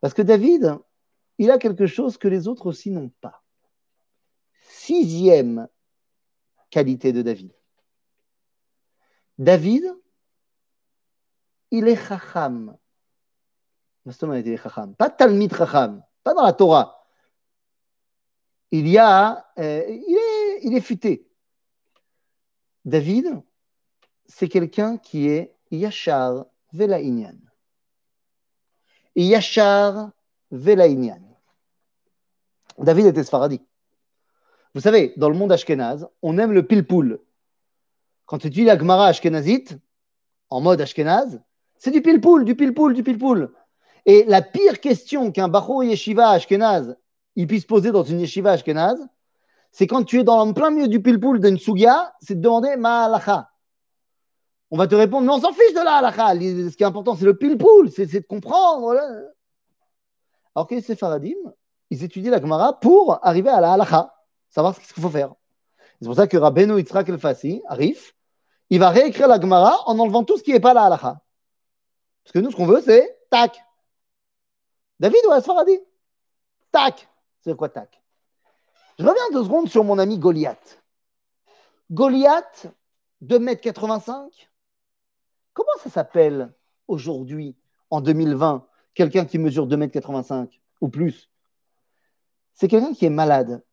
[SPEAKER 1] Parce que David, il a quelque chose que les autres aussi n'ont pas. Sixième qualité de David. David, il est chacham. Pas Talmid chacham, pas dans la Torah il y a, euh, il, est, il est futé. David, c'est quelqu'un qui est Yachar Velaïnian. Yachar Velaïnian. David était Sfaradi. Vous savez, dans le monde ashkénaze, on aime le pilpoul. Quand tu dis la Gemara ashkénazite, en mode ashkénaze, c'est du pilpoul, du pilpoul, du pilpoul. Et la pire question qu'un Bachou Yeshiva ashkénaze il puisse poser dans une yeshiva ashkenaz, c'est quand tu es dans le plein milieu du pilpoul d'une c'est de demander ma halacha. On va te répondre, mais on s'en fiche de la halacha. Ce qui est important, c'est le pilpoul, c'est de comprendre. Alors que les Faradim, ils étudient la Gemara pour arriver à la halacha, savoir ce qu'il faut faire. C'est pour ça que Rabbeinu Yitzhak El-Fassi arrive, il va réécrire la Gemara en enlevant tout ce qui n'est pas la halacha. Parce que nous, ce qu'on veut, c'est tac. David ou Asfaradi tac. C'est quoi tac? Je reviens deux secondes sur mon ami Goliath. Goliath, 2m85. Comment ça s'appelle aujourd'hui, en 2020, quelqu'un qui mesure 2m85 ou plus? C'est quelqu'un qui est malade,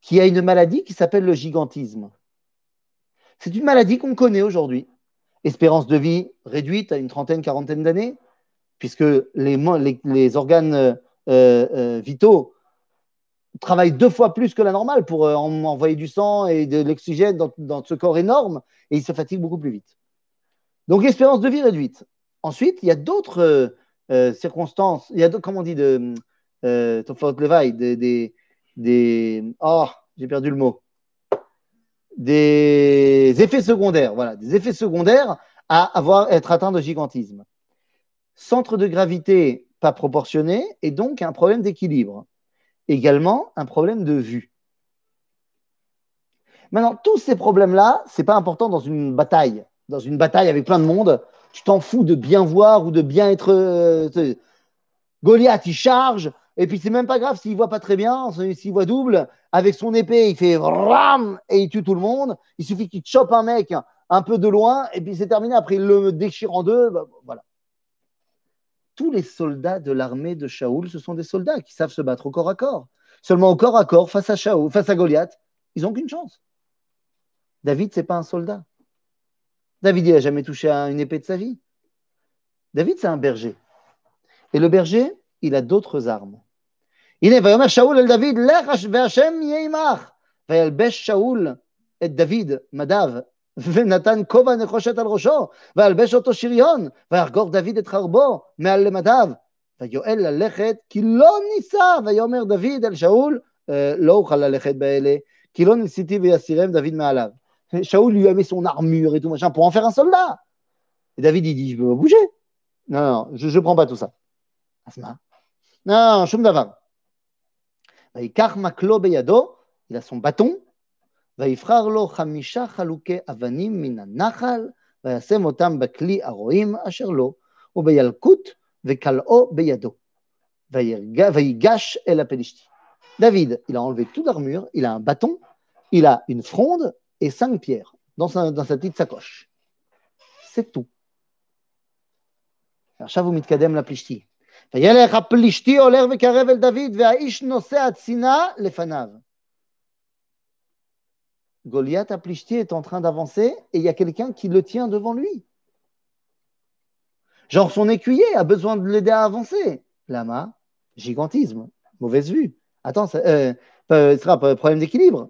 [SPEAKER 1] qui a une maladie qui s'appelle le gigantisme. C'est une maladie qu'on connaît aujourd'hui. Espérance de vie réduite à une trentaine, quarantaine d'années, puisque les, organes euh, euh, vitaux travaillent deux fois plus que la normale pour euh, envoyer du sang et de l'oxygène dans, ce corps énorme, et ils se fatiguent beaucoup plus vite. Donc, espérance de vie réduite. Ensuite, il y a d'autres circonstances, il y a comment on dit, de euh, des, des, des, oh, j'ai perdu le mot, des effets secondaires, voilà, des effets secondaires à avoir, être atteint de gigantisme. Centre de gravité pas proportionné et donc un problème d'équilibre. Également un problème de vue. Maintenant, tous ces problèmes-là, c'est pas important dans une bataille. Dans une bataille avec plein de monde, tu t'en fous de bien voir ou de bien être. Euh, Goliath, il charge, et puis c'est même pas grave s'il voit pas très bien, s'il voit double, avec son épée, il fait ram et il tue tout le monde. Il suffit qu'il chope un mec un peu de loin et puis c'est terminé. Après, il le déchire en deux. Bah, voilà. Tous les soldats de l'armée de Shaoul, ce sont des soldats qui savent se battre au corps à corps. Seulement au corps à corps, face à Shaoul, face à Goliath, ils n'ont qu'une chance. David, c'est pas un soldat. David, il n'a jamais touché à une épée de sa vie. David, c'est un berger. Et le berger, il a d'autres armes. הנה, ויאמר שאול אל דוד, לך והשם יהיה עמך. וילבש שאול את דוד מדיו, ונתן כובע נחושת על ראשו, וילבש אותו שריון, ויחגור דוד את חרבו מעל למדיו. ויואל ללכת, כי לא ניסה, ויאמר דוד אל שאול, לא אוכל ללכת באלה, כי לא ניסיתי ויסירם דוד מעליו. שאול lui a mis son armure et tout machin pour en faire un soldat. Et David, il dit, je veux bouger. Non, non, je ne prends pas tout ça. Asma. Non, shum davar. Il a son bâton. ויבחר לו חמישה חלוקי אבנים מן הנחל, וישם אותם בכלי הרועים אשר לו, ובילקוט וקלעו בידו. ויגש אל הפלישתי. David, il a enlevé toute l'armure, il a un bâton, il a une fronde et cinq pierres dans sa, dans sa petite sacoche. C'est tout. עכשיו הוא מתקדם לפלישתי. וילך הפלישתי הולך וקרב אל דוד, והאיש נושא הצינה לפניו. Goliath Aplishti est en train d'avancer et il y a quelqu'un qui le tient devant lui. Genre son écuyer a besoin de l'aider à avancer. Lama, gigantisme, mauvaise vue. Attends, ça, euh, ce sera un problème d'équilibre,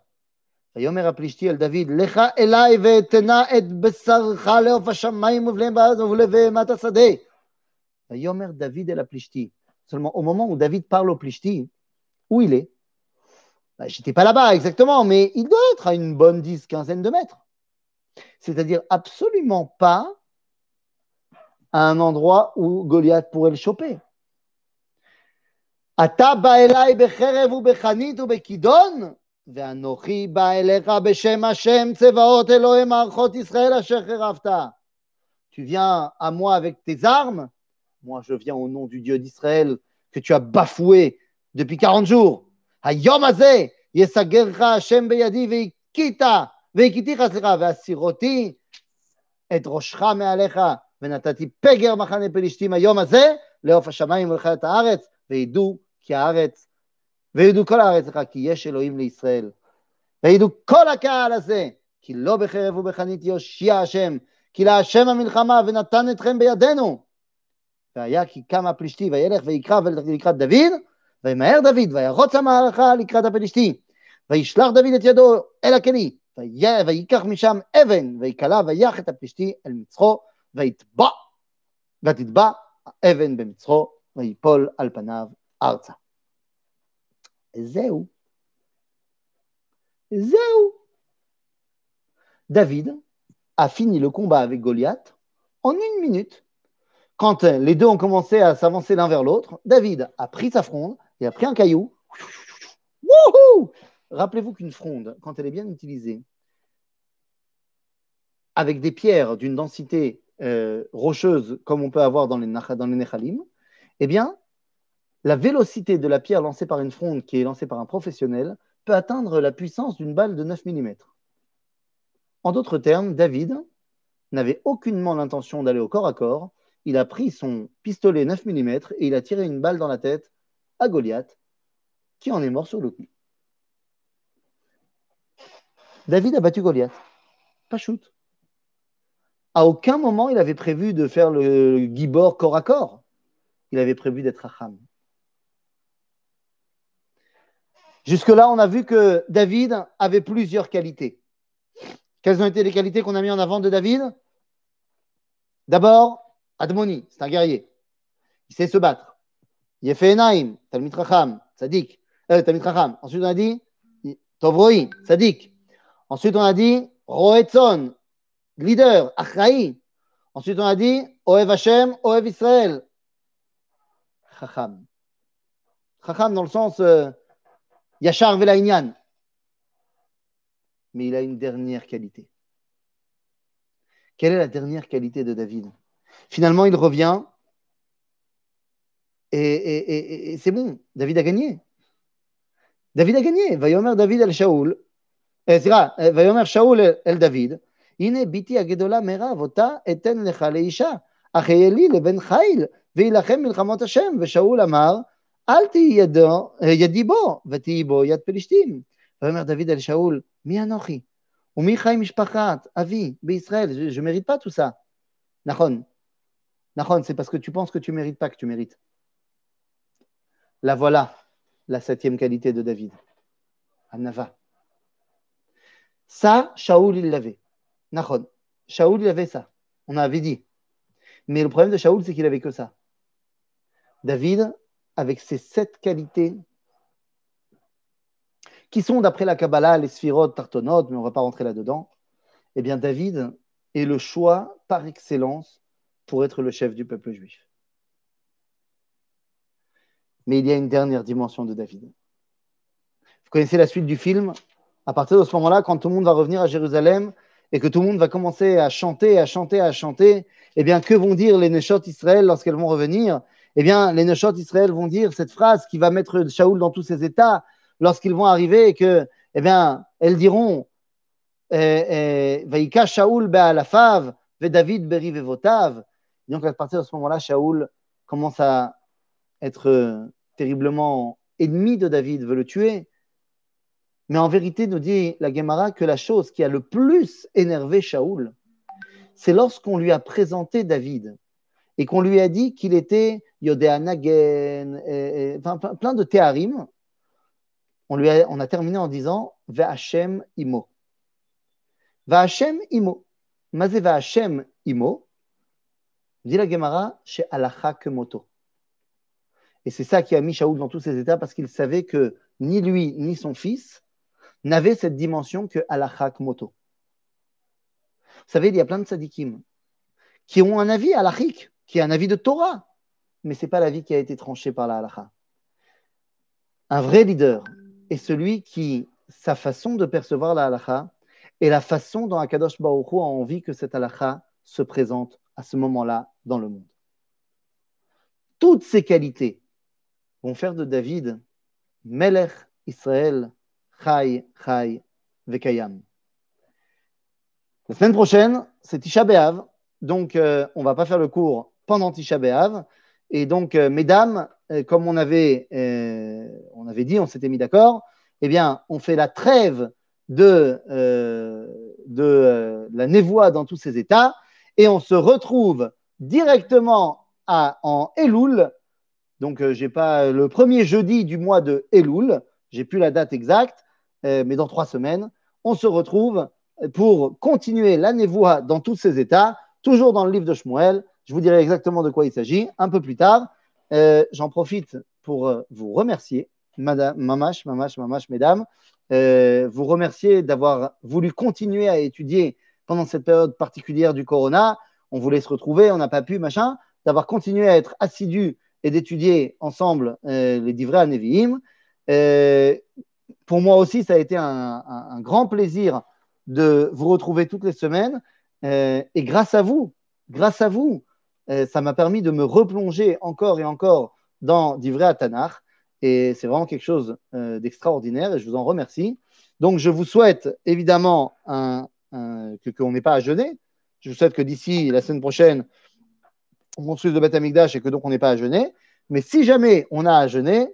[SPEAKER 1] ויאמר הפלישתי אל דוד, לך אליי ואתנה את בשרך לעוף השמיים ולבהמת השדה. ויאמר דוד אל הפלישתי. Seulement au moment où David parle au Plishti, où il est bah, Je n'étais pas là-bas exactement, mais il doit être à une bonne dix, quinzaine de mètres. C'est-à-dire absolument pas à un endroit où Goliath pourrait le choper. אתה בא אליי בחרב ובחנית ובכידון, ואנוכי בא אליך בשם השם צבאות אלוהי מערכות ישראל אשר חרבת. Tu viens à moi avec tes armes, moi je viens au nom du Dieu d'Israël que tu as bafoué depuis 40 jours. היום הזה יסגרך השם בידי והכית, והכיתיך סליחה, והסירותי את ראשך מעליך, ונתתי פגר מחנה פלישתים היום הזה לעוף השמיים ולחיית הארץ, וידעו כי הארץ וידעו כל הארץ לך כי יש אלוהים לישראל. וידעו כל הקהל הזה כי לא בחרב ובחנית יושיע השם, כי להשם המלחמה ונתן אתכם בידינו. והיה כי קם הפלישתי וילך ויקרא לקראת דוד, וימהר דוד וירוץ המערכה לקראת הפלישתי. וישלח דוד את ידו אל הכלי, ויקח משם אבן, ויקלע ויח את הפלישתי אל מצחו, ויתבע, ותתבע האבן במצחו, ויפול על פניו ארצה. Zéou. Zéou. David a fini le combat avec Goliath en une minute. Quand euh, les deux ont commencé à s'avancer l'un vers l'autre, David a pris sa fronde et a pris un caillou. Wouhou Rappelez-vous qu'une fronde, quand elle est bien utilisée, avec des pierres d'une densité euh, rocheuse comme on peut avoir dans les, dans les Nechalim, eh bien, la vélocité de la pierre lancée par une fronde qui est lancée par un professionnel peut atteindre la puissance d'une balle de 9 mm. En d'autres termes, David n'avait aucunement l'intention d'aller au corps à corps. Il a pris son pistolet 9 mm et il a tiré une balle dans la tête à Goliath, qui en est mort sur le coup. David a battu Goliath. Pas shoot. À aucun moment il avait prévu de faire le gibor corps à corps. Il avait prévu d'être Acham. Jusque-là, on a vu que David avait plusieurs qualités. Quelles ont été les qualités qu'on a mis en avant de David? D'abord, Admoni, c'est un guerrier. Il sait se battre. Yefenaim, Talmit Racham, Sadik. Euh, Talmit. Ensuite, on a dit Tovroi, Sadik. Ensuite, on a dit Roetzon, leader, Achraï. Ensuite, on a dit Oev Hashem, Oev Israël. Chacham. Chacham dans le sens euh, Yachar Velaïnian. Mais il a une dernière qualité. Quelle est la dernière qualité de David Finalement, il revient et, c'est bon. David a gagné. David a gagné. Vayomer David el Shaoul. סליחה, ויאמר שאול אל דוד, הנה ביתי הגדולה מרב, אותה אתן לך לאישה, אך אהיה לי לבן חיל, ויילחם מלחמות השם. ושאול אמר, אל תהי ידו, ידי בו, ותהי בו יד פלישתים. ויאמר דוד אל שאול, מי אנוכי? ומי חי משפחת אבי בישראל? Je ne mérite pas tout ça. נכון. נכון, c'est parce que tu penses que tu ne mérites pas que tu mérites. La voilà, la septième qualité de David. Anava. Ça, Shaoul, il l'avait. Nachon. Shaoul, il avait ça. On avait dit. Mais le problème de Shaoul, c'est qu'il avait que ça. David, avec ses sept qualités, qui sont d'après la Kabbalah les sphirotes tartonotes, mais on ne va pas rentrer là-dedans, eh bien David est le choix par excellence pour être le chef du peuple juif. Mais il y a une dernière dimension de David. Vous connaissez la suite du film? À partir de ce moment-là, quand tout le monde va revenir à Jérusalem et que tout le monde va commencer à chanter, à chanter, à chanter, eh bien, que vont dire les Neshot Israël lorsqu'elles vont revenir? Eh bien, les Neshot Israël vont dire cette phrase qui va mettre Shaoul dans tous ses états lorsqu'ils vont arriver et que, eh bien, elles diront eh, eh, Vaïka Shaoul be'alafav, David beri vevotav. Donc, à partir de ce moment-là, Shaoul commence à être terriblement ennemi de David, veut le tuer. Mais en vérité, nous dit la Gemara que la chose qui a le plus énervé Shaoul, c'est lorsqu'on lui a présenté David et qu'on lui a dit qu'il était Yodéanagen, enfin, plein de théarim. On, lui a, terminé en disant Va'Hashem Imo. Va'Hashem Imo. Mazé Va'Hashem Imo, dit la Gemara, chez Alacha Kemoto. Et c'est ça qui a mis Shaoul dans tous ses états parce qu'il savait que ni lui ni son fils n'avait cette dimension que halachak moto. Vous savez, il y a plein de sadikim qui ont un avis halachik, qui est un avis de Torah, mais ce n'est pas l'avis qui a été tranché par la halacha. Un vrai leader est celui qui, sa façon de percevoir la halacha et la façon dont Akadosh Baruch a envie que cette halacha se présente à ce moment-là dans le monde. Toutes ces qualités vont faire de David Melech Israël Chai, Chai, Vekayam. La semaine prochaine, c'est Tisha B'Av, donc euh, on ne va pas faire le cours pendant Tisha B'Av. Et donc, euh, mesdames, euh, comme on avait, on avait dit, on s'était mis d'accord, eh bien, on fait la trêve de, la névoie dans tous ces états et on se retrouve directement en Elul. Donc, j'ai pas le premier jeudi du mois de Elul, j'ai plus la date exacte, euh, mais dans trois semaines, on se retrouve pour continuer la névoie dans tous ces états, toujours dans le livre de Shmuel. Je vous dirai exactement de quoi il s'agit un peu plus tard. Euh, j'en profite pour euh, vous remercier, madame, mamash, mamash, mamash, mesdames. euh, vous remercier d'avoir voulu continuer à étudier pendant cette période particulière du corona. On voulait se retrouver, on n'a pas pu, machin, d'avoir continué à être assidu et d'étudier ensemble les divrei à Nevi'im. Pour moi aussi, ça a été un, grand plaisir de vous retrouver toutes les semaines. et grâce à vous, grâce à vous, ça m'a permis de me replonger encore et encore dans Divrei à Tanakh. Et c'est vraiment quelque chose euh, d'extraordinaire et je vous en remercie. Donc, je vous souhaite évidemment un, qu'on n'ait pas à jeûner. Je vous souhaite que d'ici la semaine prochaine, on construise le Beth et que donc on n'ait pas à jeûner. Mais si jamais on a à jeûner,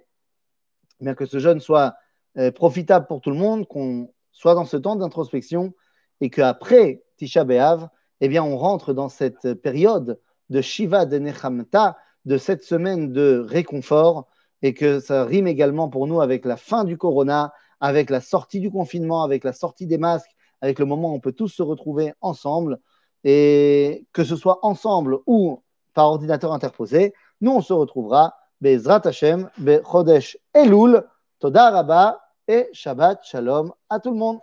[SPEAKER 1] eh bien que ce jeûne soit euh, profitable pour tout le monde, qu'on soit dans ce temps d'introspection et qu'après Tisha B'Av, eh bien on rentre dans cette période de Shiva de Nechamta, de cette semaine de réconfort et que ça rime également pour nous avec la fin du corona, avec la sortie du confinement, avec la sortie des masques, avec le moment où on peut tous se retrouver ensemble. Et que ce soit ensemble ou par ordinateur interposé, nous on se retrouvera Bezrat Hashem, Be Chodesh Elul, Toda Rabba et Shabbat Shalom à tout le monde.